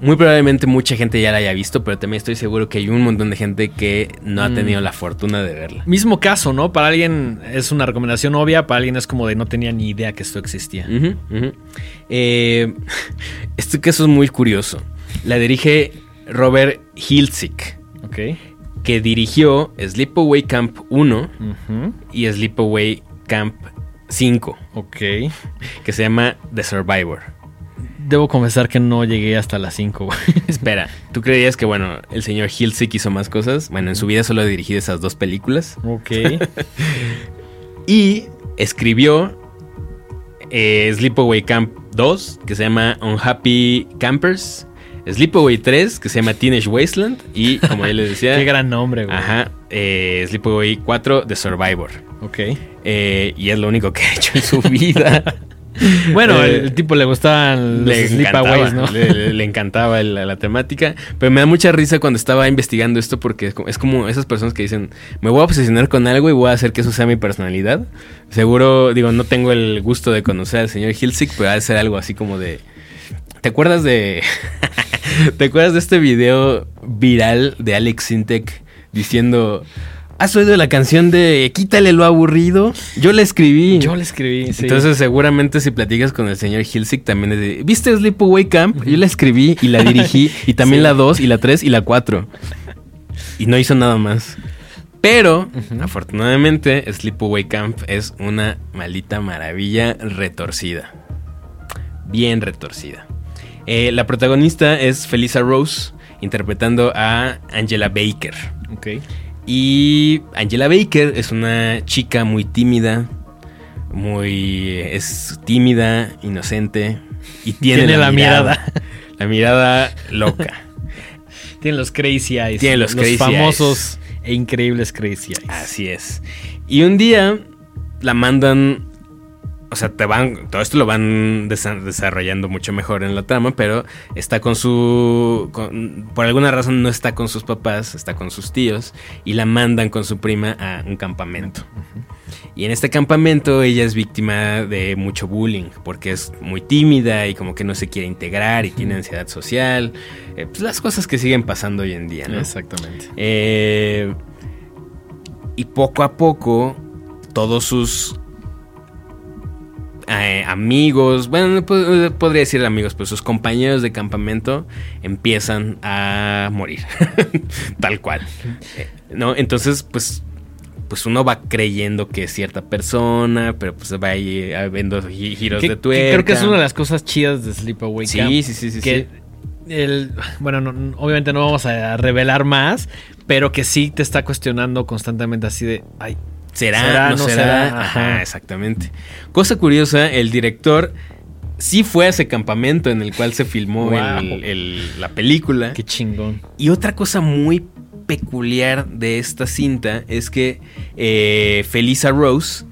muy probablemente mucha gente ya la haya visto, pero también estoy seguro que hay un montón de gente que no ha tenido mm. la fortuna de verla. Mismo caso, ¿no? Para alguien es una recomendación obvia, para alguien es como de no tenía ni idea que esto existía. Eh, este caso es muy curioso. La dirige Robert Hiltzik. Ok. Que dirigió Sleepaway Camp 1 y Sleepaway Camp 5. Ok. Que se llama The Survivor. Debo confesar que no llegué hasta las 5. Espera, ¿tú creías que, bueno, el señor Hilsick hizo más cosas? Bueno, en su vida solo ha dirigido esas dos películas. Ok. y escribió eh, Sleepaway Camp 2, que se llama Unhappy Campers. Sleepaway 3, que se llama Teenage Wasteland. Y, como ya les decía... Qué gran nombre, güey. Ajá. Eh, Sleepaway 4, The Survivor. Ok. Eh, y es lo único que ha hecho en su vida. Bueno, eh, el tipo le gustaban los sleepaways, ¿no? Le, encantaba la, temática. Pero me da mucha risa cuando estaba investigando esto porque es como, esas personas que dicen, me voy a obsesionar con algo y voy a hacer que eso sea mi personalidad. Seguro, digo, no tengo el gusto de conocer al señor Hilsick, pero ha de ser algo así como de... ¿Te acuerdas de... ¿Te acuerdas de este video viral de Alex Sintek diciendo... ¿Has oído la canción de Quítale lo aburrido? Yo la escribí. Yo la escribí, sí. Entonces, seguramente si platicas con el señor Hilsick, también es de, ¿viste Sleepaway Camp? Yo la escribí y la dirigí, y también la 2, y la 3, y la 4. Y no hizo nada más. Pero, afortunadamente, Sleepaway Camp es una maldita maravilla retorcida. Bien retorcida. Eh, la protagonista es Felisa Rose, interpretando a Angela Baker. Ok. Y Angela Baker es una chica muy tímida, muy es tímida, inocente y tiene, la, mirada, la mirada loca. tiene los crazy eyes, tiene los, famosos e increíbles crazy eyes. Así es. Y un día la mandan o sea, te van, todo esto lo van desarrollando mucho mejor en la trama, pero está con su, por alguna razón no está con sus papás, está con sus tíos y la mandan con su prima a un campamento. Y en este campamento ella es víctima de mucho bullying porque es muy tímida y como que no se quiere integrar y tiene ansiedad social. Eh, pues las cosas que siguen pasando hoy en día, ¿no? Exactamente. Eh, y poco a poco todos sus eh, amigos, bueno, podría decir amigos, pero sus compañeros de campamento empiezan a morir. Tal cual. Eh, ¿No? Entonces, pues pues uno va creyendo que es cierta persona, pero pues va ahí viendo giros de tuerca. creo que es una de las cosas chidas de Sleepaway Camp. Sí, sí, sí, sí. Que El, bueno, obviamente no vamos a revelar más, pero que sí te está cuestionando constantemente así de, ay, ¿Será? ¿No, será? Ajá, exactamente. Cosa curiosa, el director sí fue a ese campamento en el cual se filmó la película. Qué chingón. Y otra cosa muy peculiar de esta cinta es que eh, Felisa Rose,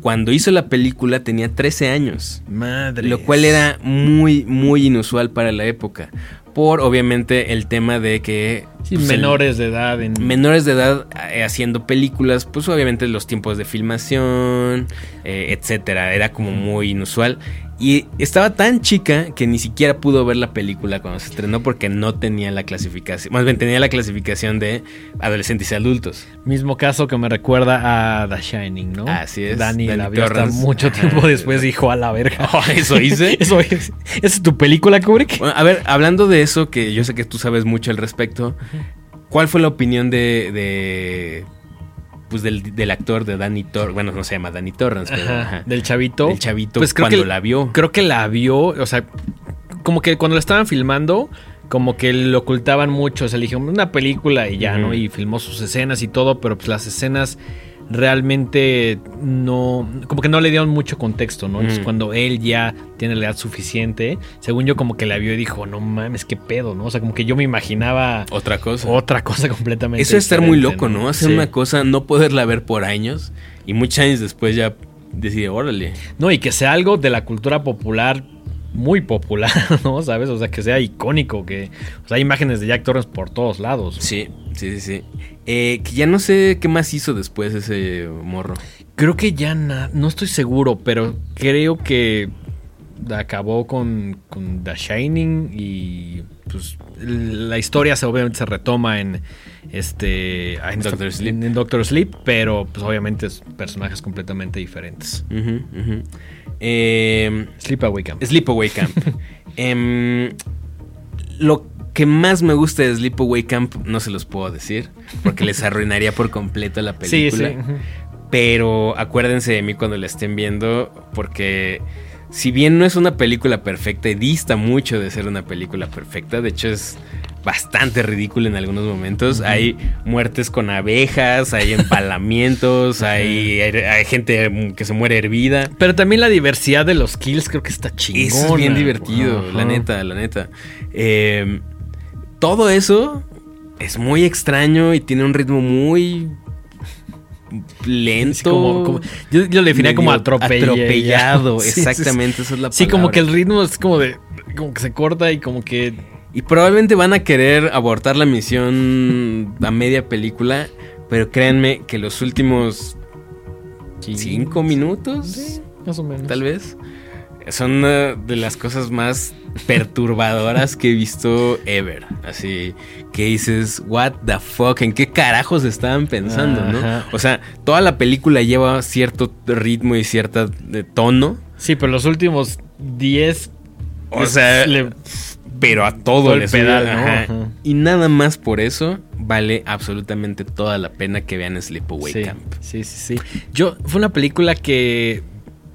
cuando hizo la película, tenía 13 años. Madre. Lo cual era muy, muy inusual para la época por obviamente el tema de que... Pues, menores de edad. En... Menores de edad eh, haciendo películas, pues obviamente los tiempos de filmación, eh, etcétera, era como muy inusual. Y estaba tan chica que ni siquiera pudo ver la película cuando se estrenó porque no tenía la clasificación. Más bien tenía la clasificación de adolescentes y adultos. Mismo caso que me recuerda a The Shining, ¿no? Así es. Dani, la vio hasta mucho tiempo después dijo a la verga. Oh, ¿Eso hice? ¿Eso es, es tu película, Kubrick? a ver, hablando de eso, que yo sé que tú sabes mucho al respecto, ¿cuál fue la opinión de pues del, actor de Danny Torrance, bueno, no se llama Danny Torrance, pero del chavito. Del chavito pues cuando la vio. Creo que la vio, o sea, como que cuando la estaban filmando, como que lo ocultaban mucho. Se eligió una película y ya, ¿no? Y filmó sus escenas y todo, pero pues las escenas realmente no, como que no le dieron mucho contexto, ¿no? Entonces, cuando él ya tiene la edad suficiente, según yo como que la vio y dijo, no mames, qué pedo, ¿no? O sea, como que yo me imaginaba otra cosa. Otra cosa completamente. Eso es estar muy loco, ¿no? Hacer una cosa, no poderla ver por años y muchos años después ya decide, órale. No, y que sea algo de la cultura popular muy popular, ¿no? ¿Sabes? O sea, que sea icónico, que o sea, hay imágenes de Jack Torrance por todos lados. Sí, sí, sí, sí. Eh, que ya no sé qué más hizo después ese morro. Creo que ya no estoy seguro, pero creo que acabó con, con The Shining y pues la historia se, obviamente se retoma en este en Doctor, Sleep. En, Doctor Sleep, pero pues obviamente es personajes completamente diferentes. Eh, Sleepaway Camp. Sleepaway Camp. eh, lo que más me gusta de Sleepaway Camp no se los puedo decir, porque les arruinaría por completo la película. Sí, sí. Pero acuérdense de mí cuando la estén viendo, porque si bien no es una película perfecta y dista mucho de ser una película perfecta, de hecho es bastante ridículo en algunos momentos. Hay muertes con abejas, hay empalamientos, hay, hay, gente que se muere hervida. Pero también la diversidad de los kills creo que está chingón. es bien divertido, la neta, la neta. Eh, todo eso es muy extraño y tiene un ritmo muy lento. yo, lo definía como atropellado. exactamente, esa es la palabra. Sí, como que el ritmo es como de. Como que se corta y como que y probablemente van a querer abortar la misión a media película, pero créanme que los últimos cinco minutos, más o menos, tal vez, son una de las cosas más perturbadoras que he visto ever. Así que dices, what the fuck, ¿en qué carajos estaban pensando, no? O sea, toda la película lleva cierto ritmo y cierta tono. Sí, pero los últimos 10 o sea, pero a todo, el pedal, Y nada más por eso vale absolutamente toda la pena que vean Sleepaway Camp. Sí, sí, sí. Yo, fue una película que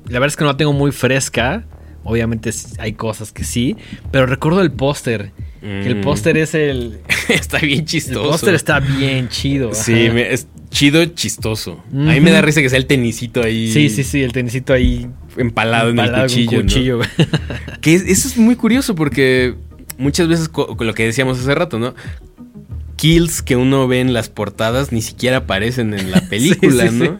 la verdad es que no la tengo muy fresca. Obviamente hay cosas que sí, pero recuerdo el póster. El mm. póster es el. está bien chistoso. El póster está bien chido. Sí, es chido, chistoso. A mí me da risa que sea el tenisito ahí. Sí, sí, sí, el tenisito ahí. Empalado, en el cuchillo. cuchillo que eso es muy curioso porque muchas veces lo que decíamos hace rato, ¿no? Kills que uno ve en las portadas ni siquiera aparecen en la película, ¿no?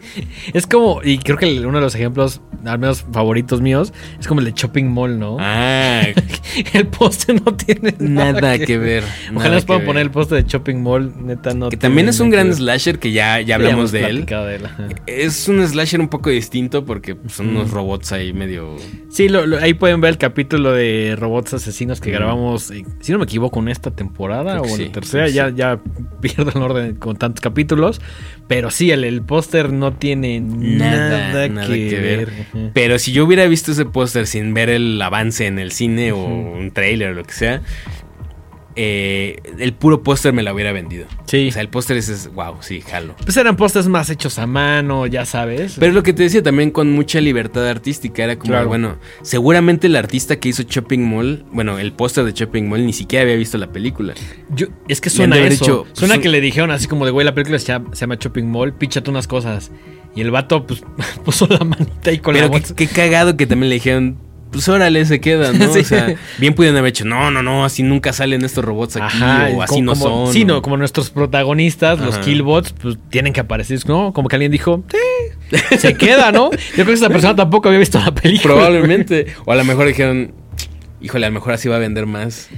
Es como, y creo que uno de los ejemplos, al menos favoritos míos, es como el de Shopping Mall, ¿no? Ah. el poste no tiene nada, que, ver. Ojalá nos puedan poner el poste de Shopping Mall, neta, no. Que también es un gran slasher que ya, ya hablamos de él. Es un slasher un poco distinto porque son unos robots ahí medio. Sí, ahí pueden ver el capítulo de robots asesinos que grabamos, eh, si no me equivoco, en esta temporada o en la tercera, ya, ya pierdo el orden con tantos capítulos. Pero sí, el, póster no tiene nada, que, ver. Pero si yo hubiera visto ese póster sin ver el avance en el cine o un trailer o lo que sea, eh, el puro póster me lo hubiera vendido. Sí. O sea, el póster es, wow, sí, jalo. Pues eran pósters más hechos a mano, ya sabes. Pero lo que te decía también con mucha libertad artística era como, bueno, seguramente el artista que hizo Shopping Mall, bueno, el póster de Shopping Mall ni siquiera había visto la película. Yo, es que suena eso. suena que le dijeron así como de, güey, la película se llama, se llama Shopping Mall, píchate unas cosas. Y el vato, pues, puso la manita ahí con la qué, qué cagado que también le dijeron, pues órale, se quedan, ¿no? O sea, bien pudieron haber hecho, no, no, no, así nunca salen estos robots aquí, o así no son. Sí, no, como nuestros protagonistas, los killbots, pues tienen que aparecer, ¿no? Como que alguien dijo, sí, se queda, ¿no? Yo creo que esa persona tampoco había visto la película. Probablemente. O a lo mejor dijeron, híjole, a lo mejor así va a vender más.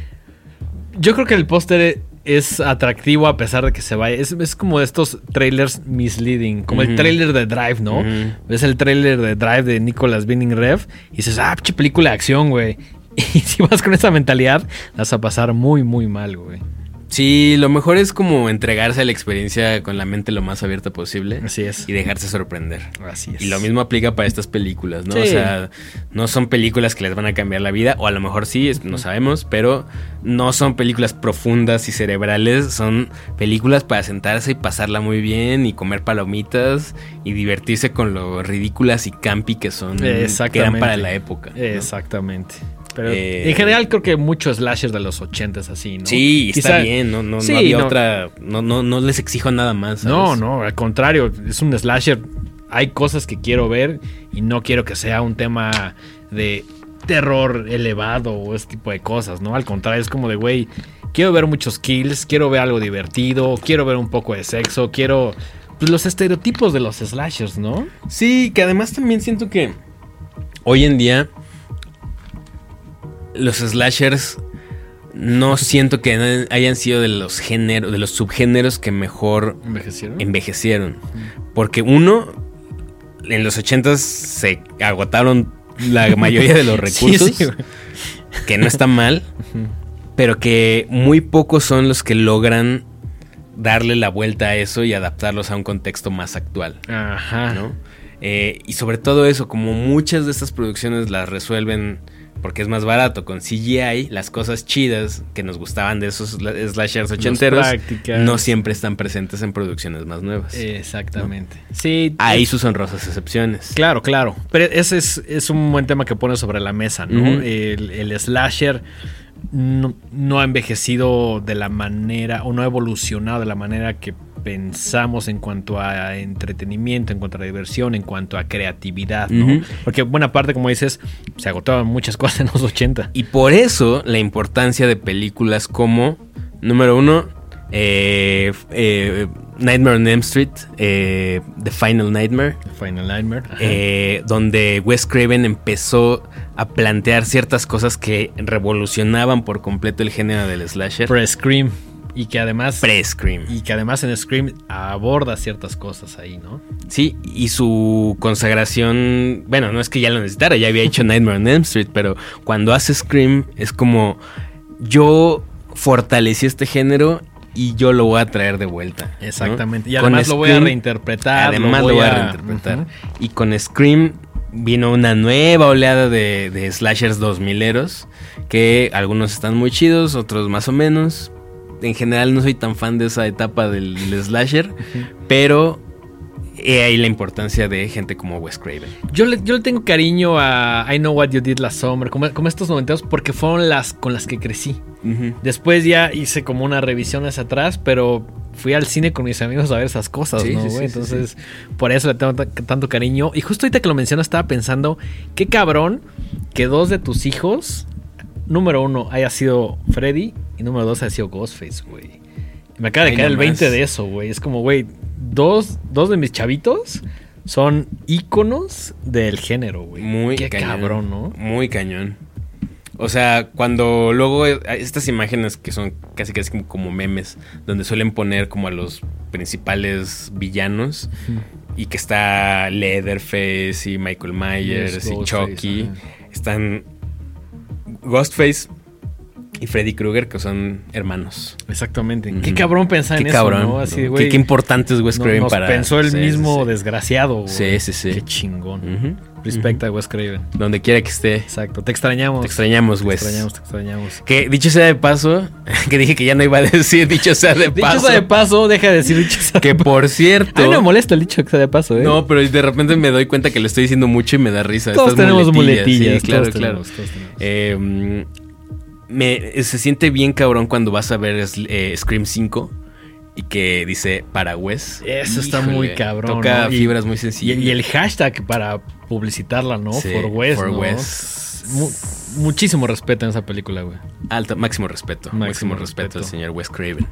Yo creo que el póster es atractivo a pesar de que se vaya. Es, como estos trailers misleading, como el trailer de Drive, ¿no? Es el trailer de Drive de Nicolas Binning Rev y dices, ah, película de acción, güey. Y si vas con esa mentalidad, vas a pasar muy, muy mal, güey. Sí, lo mejor es como entregarse a la experiencia con la mente lo más abierta posible. Así es. Y dejarse sorprender. Así es. Y lo mismo aplica para estas películas, ¿no? O sea, no son películas que les van a cambiar la vida, o a lo mejor sí, no sabemos, pero no son películas profundas y cerebrales, son películas para sentarse y pasarla muy bien y comer palomitas y divertirse con lo ridículas y campi que son, que eran para la época. Exactamente. Pero Eh, en general creo que muchos slashers de los 80 es así, ¿no? Sí, está bien, no, no, Sí, no había no. otra. No, no, no les exijo nada más. ¿sabes? No, no, al contrario, es un slasher. Hay cosas que quiero ver y no quiero que sea un tema de terror elevado o ese tipo de cosas, ¿no? Al contrario, es como de, güey, quiero ver muchos kills, quiero ver algo divertido, quiero ver un poco de sexo, quiero... Pues los estereotipos de los slashers, ¿no? Sí, que además también siento que hoy en día los slashers no siento que hayan sido de los géneros, de los subgéneros que mejor Envejecieron. envejecieron. Porque uno, en los 80 se agotaron la mayoría de los Sí, recursos, sí, güey. que no está mal, pero que muy pocos son los que logran darle la vuelta a eso y adaptarlos a un contexto más actual. Ajá. ¿no? Eh, y sobre todo eso, como muchas de estas producciones las resuelven porque es más barato con CGI, las cosas chidas que nos gustaban de esos sla- slashers ochenteros no siempre están presentes en producciones más nuevas. Exactamente. Sí. Hay es- sus honrosas excepciones. Claro, claro. Pero ese es, es un buen tema que pone sobre la mesa, ¿no? El, el slasher no, no ha envejecido de la manera, o no ha evolucionado de la manera que pensamos en cuanto a entretenimiento, en cuanto a diversión, en cuanto a creatividad, ¿no? Porque buena parte, como dices, se agotaban muchas cosas en los 80. Y por eso la importancia de películas como, número uno, eh, eh, Nightmare on Elm Street, eh, The Final Nightmare, Final Nightmare. eh, donde Wes Craven empezó a plantear ciertas cosas que revolucionaban por completo el género del slasher. Pre-Scream. Y que además... Pre-Scream. y que además en Scream aborda ciertas cosas ahí, ¿no? Sí, y su consagración, bueno, no es que ya lo necesitara, ya había hecho Nightmare on Elm Street, pero cuando hace Scream es como yo fortalecí este género y yo lo voy a traer de vuelta. ¿no? Exactamente. Y además lo voy a reinterpretar. Además lo voy a reinterpretar. Y con Scream vino una nueva oleada de, de slashers 2000eros, que algunos están muy chidos, otros más o menos. En general no soy tan fan de esa etapa del, del slasher, pero he ahí la importancia de gente como Wes Craven. Yo le, yo le tengo cariño a I Know What You Did Last Summer, como, como estos noventeros, porque fueron las con las que crecí. Después ya hice como una revisión hacia atrás, pero fui al cine con mis amigos a ver esas cosas, Sí, ¿no, sí, sí, Entonces, por eso le tengo ta- tanto cariño. Y justo ahorita que lo menciono, estaba pensando, qué cabrón que dos de tus hijos, número uno, haya sido Freddy y número dos haya sido Ghostface, güey. Me acaba de Ay, caer el nomás. 20 de eso, güey. Es como, güey, dos, dos de mis chavitos son íconos del género, güey. Muy Qué cañón. cabrón, ¿no? Muy cañón. O sea, cuando luego estas imágenes que son casi casi como, memes, donde suelen poner como a los principales villanos y que está Leatherface y Michael Myers y Chucky, están Ghostface y Freddy Krueger que son hermanos. Exactamente. Qué cabrón pensar Qué en cabrón. eso, ¿no? Así, ¿no? güey. Qué, qué importante es Wes no- Craven nos para. pensó el Sí, mismo sí, desgraciado, güey. Sí, sí, sí. Qué chingón. Respecta a Wes Craven. Donde quiera que esté. Exacto. Te extrañamos. Te extrañamos, Te Wes. extrañamos, te extrañamos. Que dicho sea de paso, que dije que ya no iba a decir dicho sea de Dicho paso. sea de paso, deja de decir dicho sea Que por cierto. A mí no me molesta el dicho sea de paso, ¿eh? No, pero de repente me doy cuenta que lo estoy diciendo mucho y me da risa. todos Estas tenemos muletillas. Sí, claro, todos claro. tenemos, todos tenemos. Eh, mm, me, se siente bien cabrón cuando vas a ver eh, Scream 5 y que dice para Wes. Eso está muy cabrón. Toca ¿no? Y- fibras muy Y, sensibles. y el hashtag para publicitarla, ¿no? Sí, For West. For ¿no? West. Mu- muchísimo respeto en esa película, güey. Alto, máximo respeto. Máximo, Máximo respeto, respeto. al señor Wes Craven.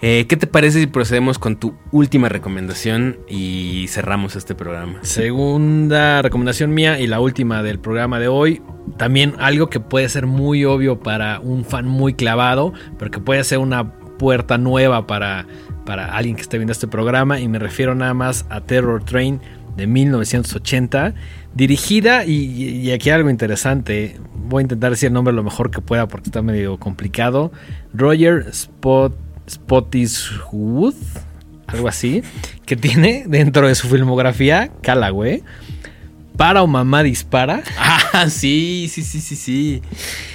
Eh, ¿Qué te parece si procedemos con tu última recomendación y cerramos este programa? Segunda recomendación mía y la última del programa de hoy. También algo que puede ser muy obvio para un fan muy clavado, pero que puede ser una puerta nueva para, para alguien que esté viendo este programa. Y me refiero nada más a Terror Train de 1980. Dirigida, y, aquí algo interesante. Voy a intentar decir el nombre lo mejor que pueda porque está medio complicado. Roger Spot, Spottiswood algo así, que tiene dentro de su filmografía Callaway, Para o Mamá Dispara. Ah, sí, sí, sí, sí, sí.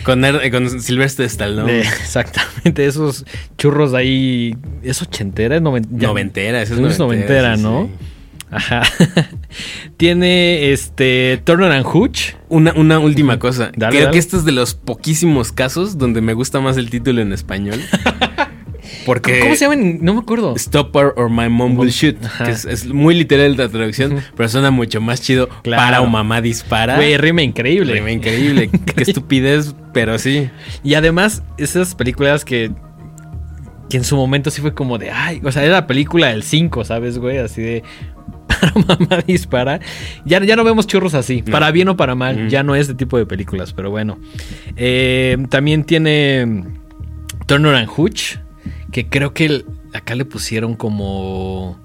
Con, Er- con Sylvester Stallone. de- exactamente, esos churros de ahí. ¿Es ochentera? Es noven- ya- Noventera, esa es Es noventera. noventera, sí, ¿no? sí. Ajá. Tiene este Turner and Hooch. Una, una última cosa. Dale, Creo dale. que este es de los poquísimos casos donde me gusta más el título en español. Porque ¿Cómo se llama? en- No me acuerdo. Stop or, or my mom will shoot. Que es, es muy literal la traducción, pero suena mucho más chido. Claro. Para o mamá dispara. Güey, rima increíble. Rima increíble. Qué estupidez, pero sí. Y además, esas películas que. Que en su momento sí fue como de. Ay, o sea, era la película del 5, ¿sabes, güey? Así de. Para mamá dispara. Ya, ya no vemos churros así. No. Para bien o para mal. Ya no es este tipo de películas, pero bueno. Eh, también tiene. Turner and Hooch. Que creo que el- acá le pusieron como.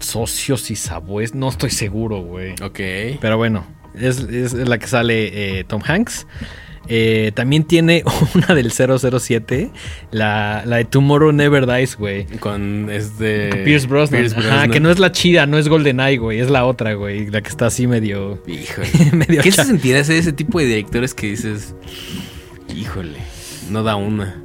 Socios y sabues. No estoy seguro, güey. Ok. Pero bueno, es, es la que sale eh, Tom Hanks. Eh, también tiene una del 007, la, la de Tomorrow Never Dies, güey. Con este. Pierce Brosnan. Pierce Ajá, que no es la chida, no es GoldenEye, güey. Es la otra, güey. La que está así medio. Híjole. medio ¿Qué se sentirá ser ese tipo de directores que dices. Híjole. No da una.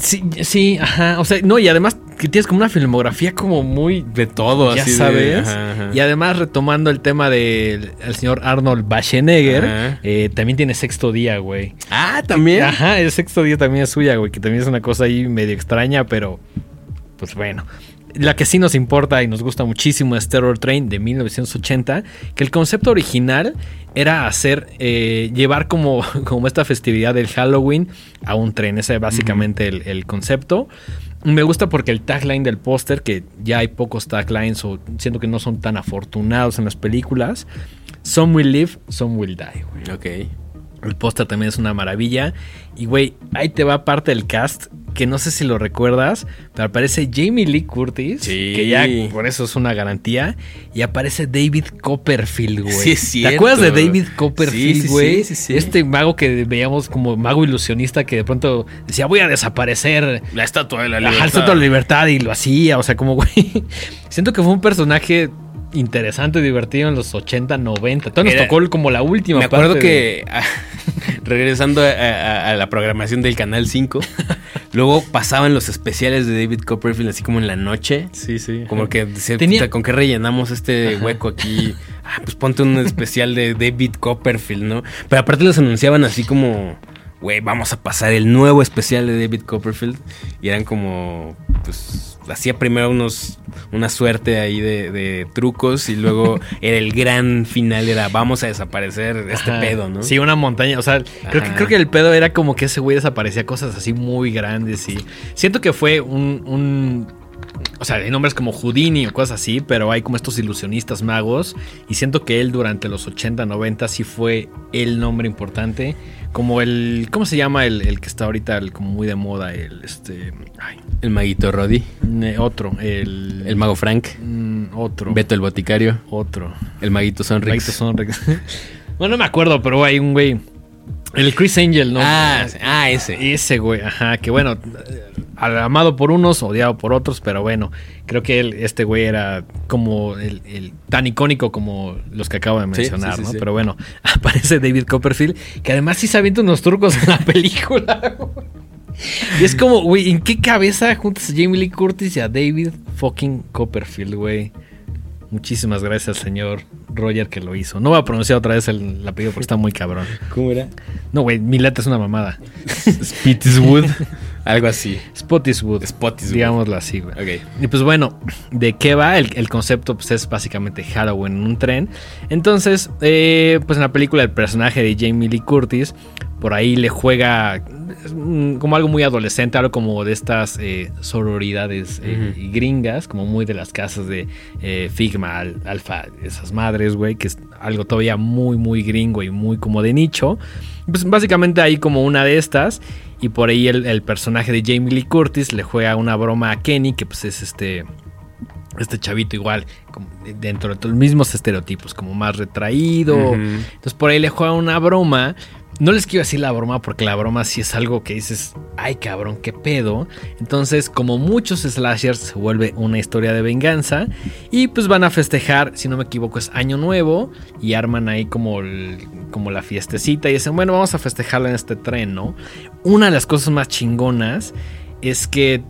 Sí, sí, ajá. O sea, no, y además que tienes como una filmografía como muy. De todo, Ya así de- sabes. ajá, ajá. Y además, retomando el tema del el señor Arnold Schwarzenegger, eh, también tiene sexto día, güey. Ah, también. Ajá, el sexto día también es suya, güey, que también es una cosa ahí medio extraña, pero pues bueno. La que sí nos importa y nos gusta muchísimo es Terror Train de 1980, que el concepto original era hacer, eh, llevar como, como esta festividad del Halloween a un tren, ese es básicamente el, el concepto. Me gusta porque el tagline del póster, que ya hay pocos taglines o siento que no son tan afortunados en las películas, Some will live, some will die, güey. Ok. El póster también es una maravilla. Y güey, ahí te va parte del cast. Que no sé si lo recuerdas. Pero aparece Jamie Lee Curtis. Sí. Que ya por eso es una garantía. Y aparece David Copperfield, güey. Sí, es ¿Te acuerdas de David Copperfield, sí, güey? sí, sí, sí. Este mago que veíamos como mago ilusionista que de pronto decía voy a desaparecer. La estatua de la libertad. el Estatua de la Libertad y lo hacía, o sea, como güey. Siento que fue un personaje interesante, divertido en los 80, 90. Todavía nos tocó como la última Me acuerdo parte de- que ah, regresando a, a- a la programación del Canal 5, luego pasaban los especiales de David Copperfield así como en la noche. Sí, sí. Como que decía, Tenía- "Puta, ¿con qué rellenamos este Ajá. hueco aquí? Ah, pues ponte un especial de David Copperfield, ¿no? Pero aparte los anunciaban así como, güey, vamos a pasar el nuevo especial de David Copperfield. Y eran como, pues, hacía primero unos, una suerte ahí de, de trucos y luego era el gran final, era vamos a desaparecer este Ajá. pedo, ¿no? Sí, una montaña. O sea, creo que, creo que el pedo era como que ese güey desaparecía cosas así muy grandes. Y siento que fue un. un- o sea, hay nombres como Houdini o cosas así, pero hay como estos ilusionistas magos. Y siento que él durante los 80, 90 sí fue el nombre importante. Como el. ¿Cómo se llama el, el que está ahorita el- como muy de moda? El. Este. Ay, El maguito Roddy, eh, otro. El. el mago Frank, mm, otro. Beto el boticario, Otro. el maguito Sonrix. Maguito Sonrix. bueno, no me acuerdo, pero hay un güey. El Chris Angel, ¿no? Ah, ah, ese. Ese güey, ajá, que bueno, amado por unos, odiado por otros, pero bueno, creo que él, este güey era como el, el- tan icónico como los que acabo de mencionar, sí, sí, ¿no? Pero bueno, aparece David Copperfield, que además sí se avienta unos turcos en la película. güey. y es como, güey, ¿en qué cabeza juntas a Jamie Lee Curtis y a David fucking Copperfield, güey? Muchísimas gracias, señor Roger, que lo hizo. No voy a pronunciar otra vez el, el apellido porque está muy cabrón. ¿Cómo era? No, güey, mi letra es una mamada. Spittiswood. Algo así. Spottiswood. Spottiswood. Digámoslo así, güey. Ok. Y pues bueno, ¿de qué va? El, el concepto pues, es básicamente Halloween en un tren. Entonces, eh, pues en la película el personaje de Jamie Lee Curtis, por ahí le juega como algo muy adolescente, algo como de estas eh, sororidades eh, gringas, como muy de las casas de eh, Figma, Al- Alfa, esas madres, güey, que es algo todavía muy, muy gringo y muy como de nicho. Pues básicamente hay como una de estas. Y por ahí el, el personaje de Jamie Lee Curtis le juega una broma a Kenny, que pues es este. Este chavito igual, dentro de los mismos estereotipos, como más retraído. Entonces por ahí le juega una broma. No les quiero decir la broma porque la broma sí es algo que dices, ay cabrón, qué pedo. Entonces, como muchos slashers, se vuelve una historia de venganza. Y pues van a festejar, si no me equivoco, es Año Nuevo. Y arman ahí como, el- como la fiestecita. Y dicen, bueno, vamos a festejarla en este tren, ¿no? Una de las cosas más chingonas es que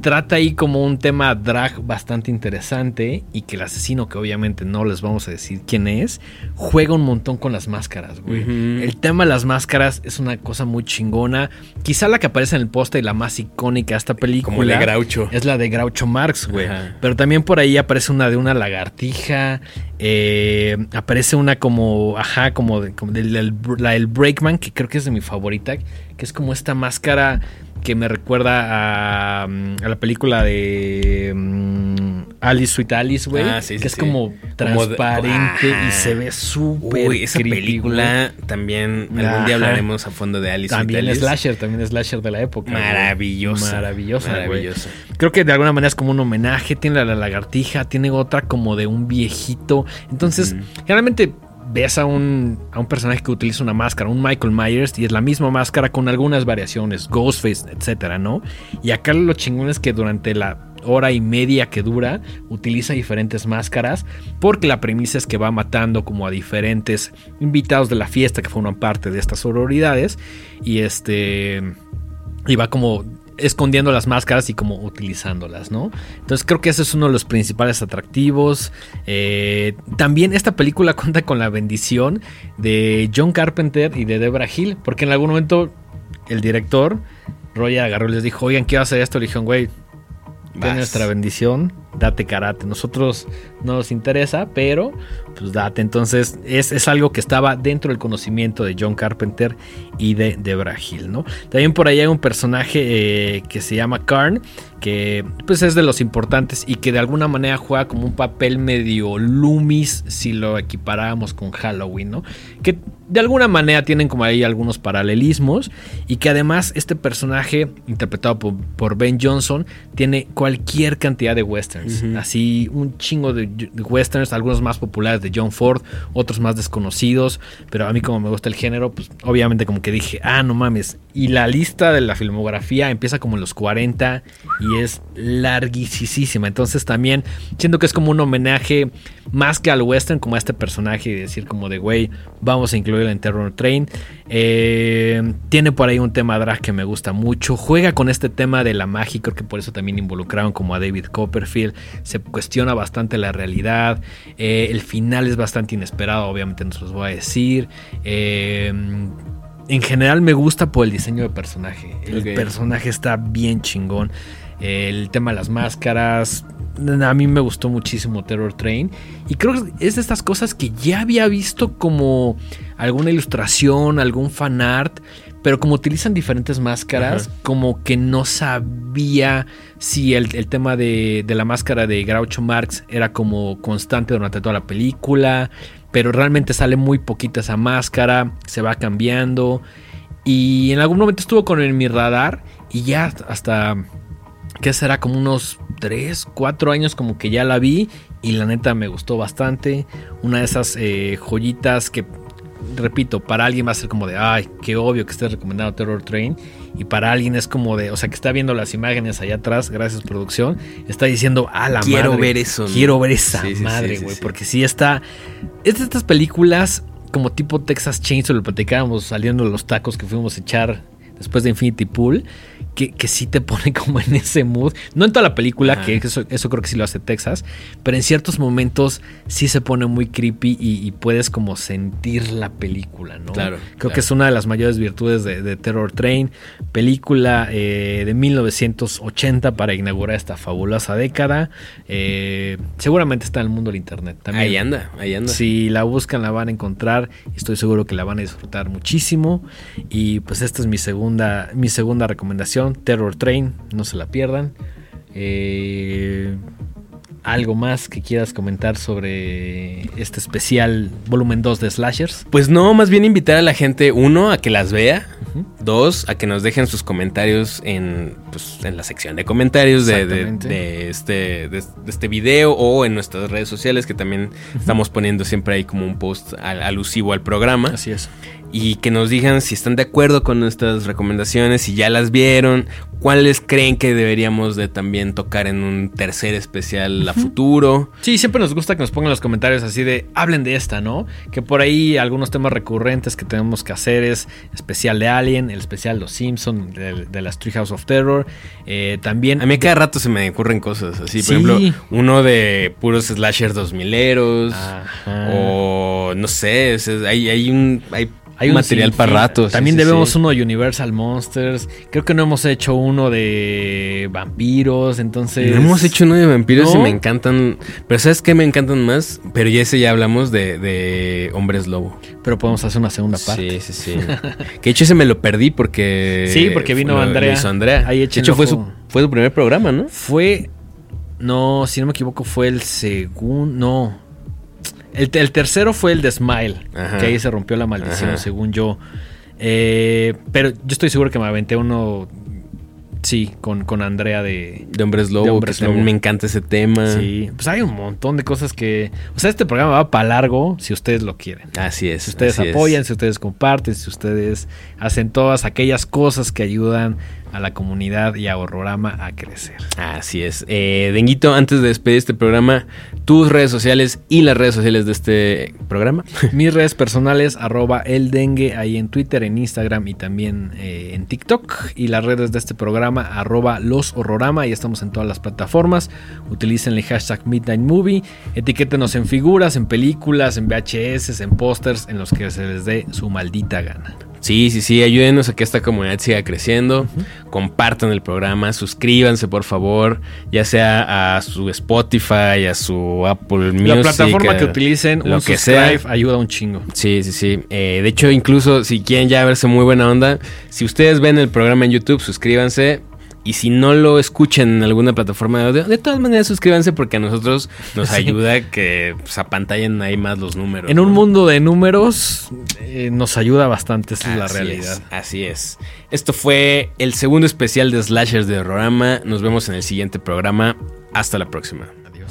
trata ahí como un tema drag bastante interesante y que el asesino, que obviamente no les vamos a decir quién es, juega un montón con las máscaras, güey. El tema de las máscaras es una cosa muy chingona. Quizá la que aparece en el póster y la más icónica de esta película. Como de Groucho. Es la de Groucho Marx, güey. Pero también por ahí aparece una de una lagartija. Eh, aparece una como, ajá, como, de, la del Breakman, que creo que es de mi favorita, que es como esta máscara que me recuerda a, mm, la película de um, Alice Sweet Alice, güey. Ah, que es como transparente y se ve súper Uy, esa película también algún día hablaremos a fondo de Alice también Sweet Alice. Slasher, también slasher de la época. Maravillosa. Maravillosa, maravillosa. Creo que de alguna manera es como un homenaje, tiene la, lagartija, tiene otra como de un viejito. Entonces, generalmente ves a un, a un personaje que utiliza una máscara, un Michael Myers, y es la misma máscara con algunas variaciones, Ghostface, etcétera, ¿no? Y acá lo chingón es que durante la hora y media que dura, utiliza diferentes máscaras, porque la premisa es que va matando como a diferentes invitados de la fiesta que forman parte de estas sororidades, y este. Y va como escondiendo las máscaras y como utilizándolas, ¿no? Entonces creo que ese es uno de los principales atractivos. Eh, también esta película cuenta con la bendición de John Carpenter y de Debra Hill, porque en algún momento el director, Roy agarró y les dijo, oigan, quiero hacer esto. Le dijeron, güey, tiene nuestra bendición, date karate. Nosotros no nos interesa, pero pues date. Entonces es, algo que estaba dentro del conocimiento de John Carpenter y de Debra Hill, ¿no? También por ahí hay un personaje eh, que se llama Karn, que pues es de los importantes y que de alguna manera juega como un papel medio Loomis si lo equiparáramos con Halloween, ¿no? Que de alguna manera tienen como ahí algunos paralelismos y que además este personaje interpretado por, Ben Johnson tiene cualquier cantidad de westerns, así un chingo de, westerns, algunos más populares de John Ford, otros más desconocidos, pero a mí como me gusta el género, pues obviamente como que dije, ah, no mames, y la lista de la filmografía empieza como en los 40 y es larguísima. Entonces también siento que es como un homenaje más que al western, como a este personaje y decir como de, güey, vamos a incluirlo en Terror Train. Eh, tiene por ahí un tema drag que me gusta mucho. Juega con este tema de la magia, creo que por eso también involucraron como a David Copperfield. Se cuestiona bastante la realidad. Eh, el final es bastante inesperado, obviamente no se los voy a decir. Eh, en general me gusta por el diseño de personaje. El personaje está bien chingón el tema de las máscaras. A mí me gustó muchísimo Terror Train. Y creo que es de estas cosas que ya había visto como alguna ilustración, algún fan art. Pero como utilizan diferentes máscaras, como que no sabía si el, tema de, de, la máscara de Groucho Marx era como constante durante toda la película. Pero realmente sale muy poquita esa máscara, se va cambiando. Y en algún momento estuvo con en mi radar. Y ya hasta que será como unos 3, 4 años como que ya la vi y la neta me gustó bastante. Una de esas eh, joyitas que, repito, para alguien va a ser como de, ay, qué obvio que esté recomendado Terror Train. Y para alguien es como de, o sea, que está viendo las imágenes allá atrás, gracias producción, está diciendo, ah, la quiero ver eso. Quiero ver esa madre, güey. porque si está... Es de estas películas como tipo Texas Chainsaw, lo platicábamos saliendo de los tacos que fuimos a echar después de Infinity Pool que, que, sí te pone como en ese mood. No en toda la película, que eso, eso, creo que sí lo hace Texas, pero en ciertos momentos sí se pone muy creepy y, puedes como sentir la película, ¿no? Claro. Creo que es una de las mayores virtudes de, Terror Train, película eh, de 1980 para inaugurar esta fabulosa década. Eh, seguramente está en el mundo del internet también. Ahí anda, ahí anda. Si la buscan la van a encontrar estoy seguro que la van a disfrutar muchísimo. Y pues esta es mi segunda, mi segunda recomendación Terror Train, no se la pierdan. Eh, ¿Algo más que quieras comentar sobre este especial volumen 2 de Slashers? Pues no, más bien invitar a la gente, uno, a que las vea, dos, a que nos dejen sus comentarios en, pues, en la sección de comentarios de, este, de, este video o en nuestras redes sociales, que también estamos poniendo siempre ahí como un post alusivo al programa. Así es. Y que nos digan si están de acuerdo con nuestras recomendaciones, si ya las vieron, cuáles creen que deberíamos de también tocar en un tercer especial a futuro. Sí, siempre nos gusta que nos pongan los comentarios así de hablen de esta, ¿no? Que por ahí algunos temas recurrentes que tenemos que hacer es especial de Alien, el especial Los Simpson, de, de las Treehouse of Terror, eh, también... A mí cada rato se me ocurren cosas así, por ejemplo, uno de puros slasher dos mileros, o no sé, hay, hay un... Hay hay material para ratos. También debemos uno de Universal Monsters. Creo que no hemos hecho uno de vampiros, entonces... No hemos hecho uno de vampiros y me encantan... Pero ¿sabes qué me encantan más? Pero ya ese ya hablamos de, de Hombres Lobo. Pero podemos hacer una segunda parte. Sí, sí, sí. que de hecho ese me lo perdí porque... Sí, porque vino Andrea. Hizo Andrea. de hecho fue su, fue su primer programa, ¿no? Fue... No, si no me equivoco fue el segundo... No. El, tercero fue el de Smile, que ahí se rompió la maldición, según yo. Eh, pero yo estoy seguro que me aventé uno Sí, con, con Andrea de, de Hombres Lobo, que también me encanta ese tema. Sí, pues hay un montón de cosas que... O sea, este programa va para largo si ustedes lo quieren. Así es. Si ustedes apoyan, si ustedes comparten, si ustedes hacen todas aquellas cosas que ayudan a la comunidad y a Horrorama a crecer. Así es. Eh, Denguito, antes de despedir este programa, tus redes sociales y las redes sociales de este programa. Mis redes personales, arroba el dengue, ahí en Twitter, en Instagram y también eh, en TikTok. Y las redes de este programa, arroba los horrorama, y estamos en todas las plataformas. Utilicen el hashtag Midnight Movie, etiquétenos en figuras, en películas, en VHS, en pósters, en los que se les dé su maldita gana. Sí, sí, sí, ayúdenos a que esta comunidad siga creciendo. Compartan el programa, suscríbanse por favor, ya sea a su Spotify, a su Apple Music. La plataforma que utilicen, lo que sea, ayuda un chingo. Sí, sí, sí. Eh, de hecho, incluso si quieren ya verse muy buena onda, si ustedes ven el programa en YouTube, suscríbanse y si no lo escuchan en alguna plataforma de audio, de todas maneras suscríbanse porque a nosotros nos ayuda que pues, apantallen ahí más los números. En un mundo de números eh, nos ayuda bastante, esa es la realidad. así es. Esto fue el segundo especial de Slashers de Horrorama. Nos vemos en el siguiente programa. Hasta la próxima. Adiós.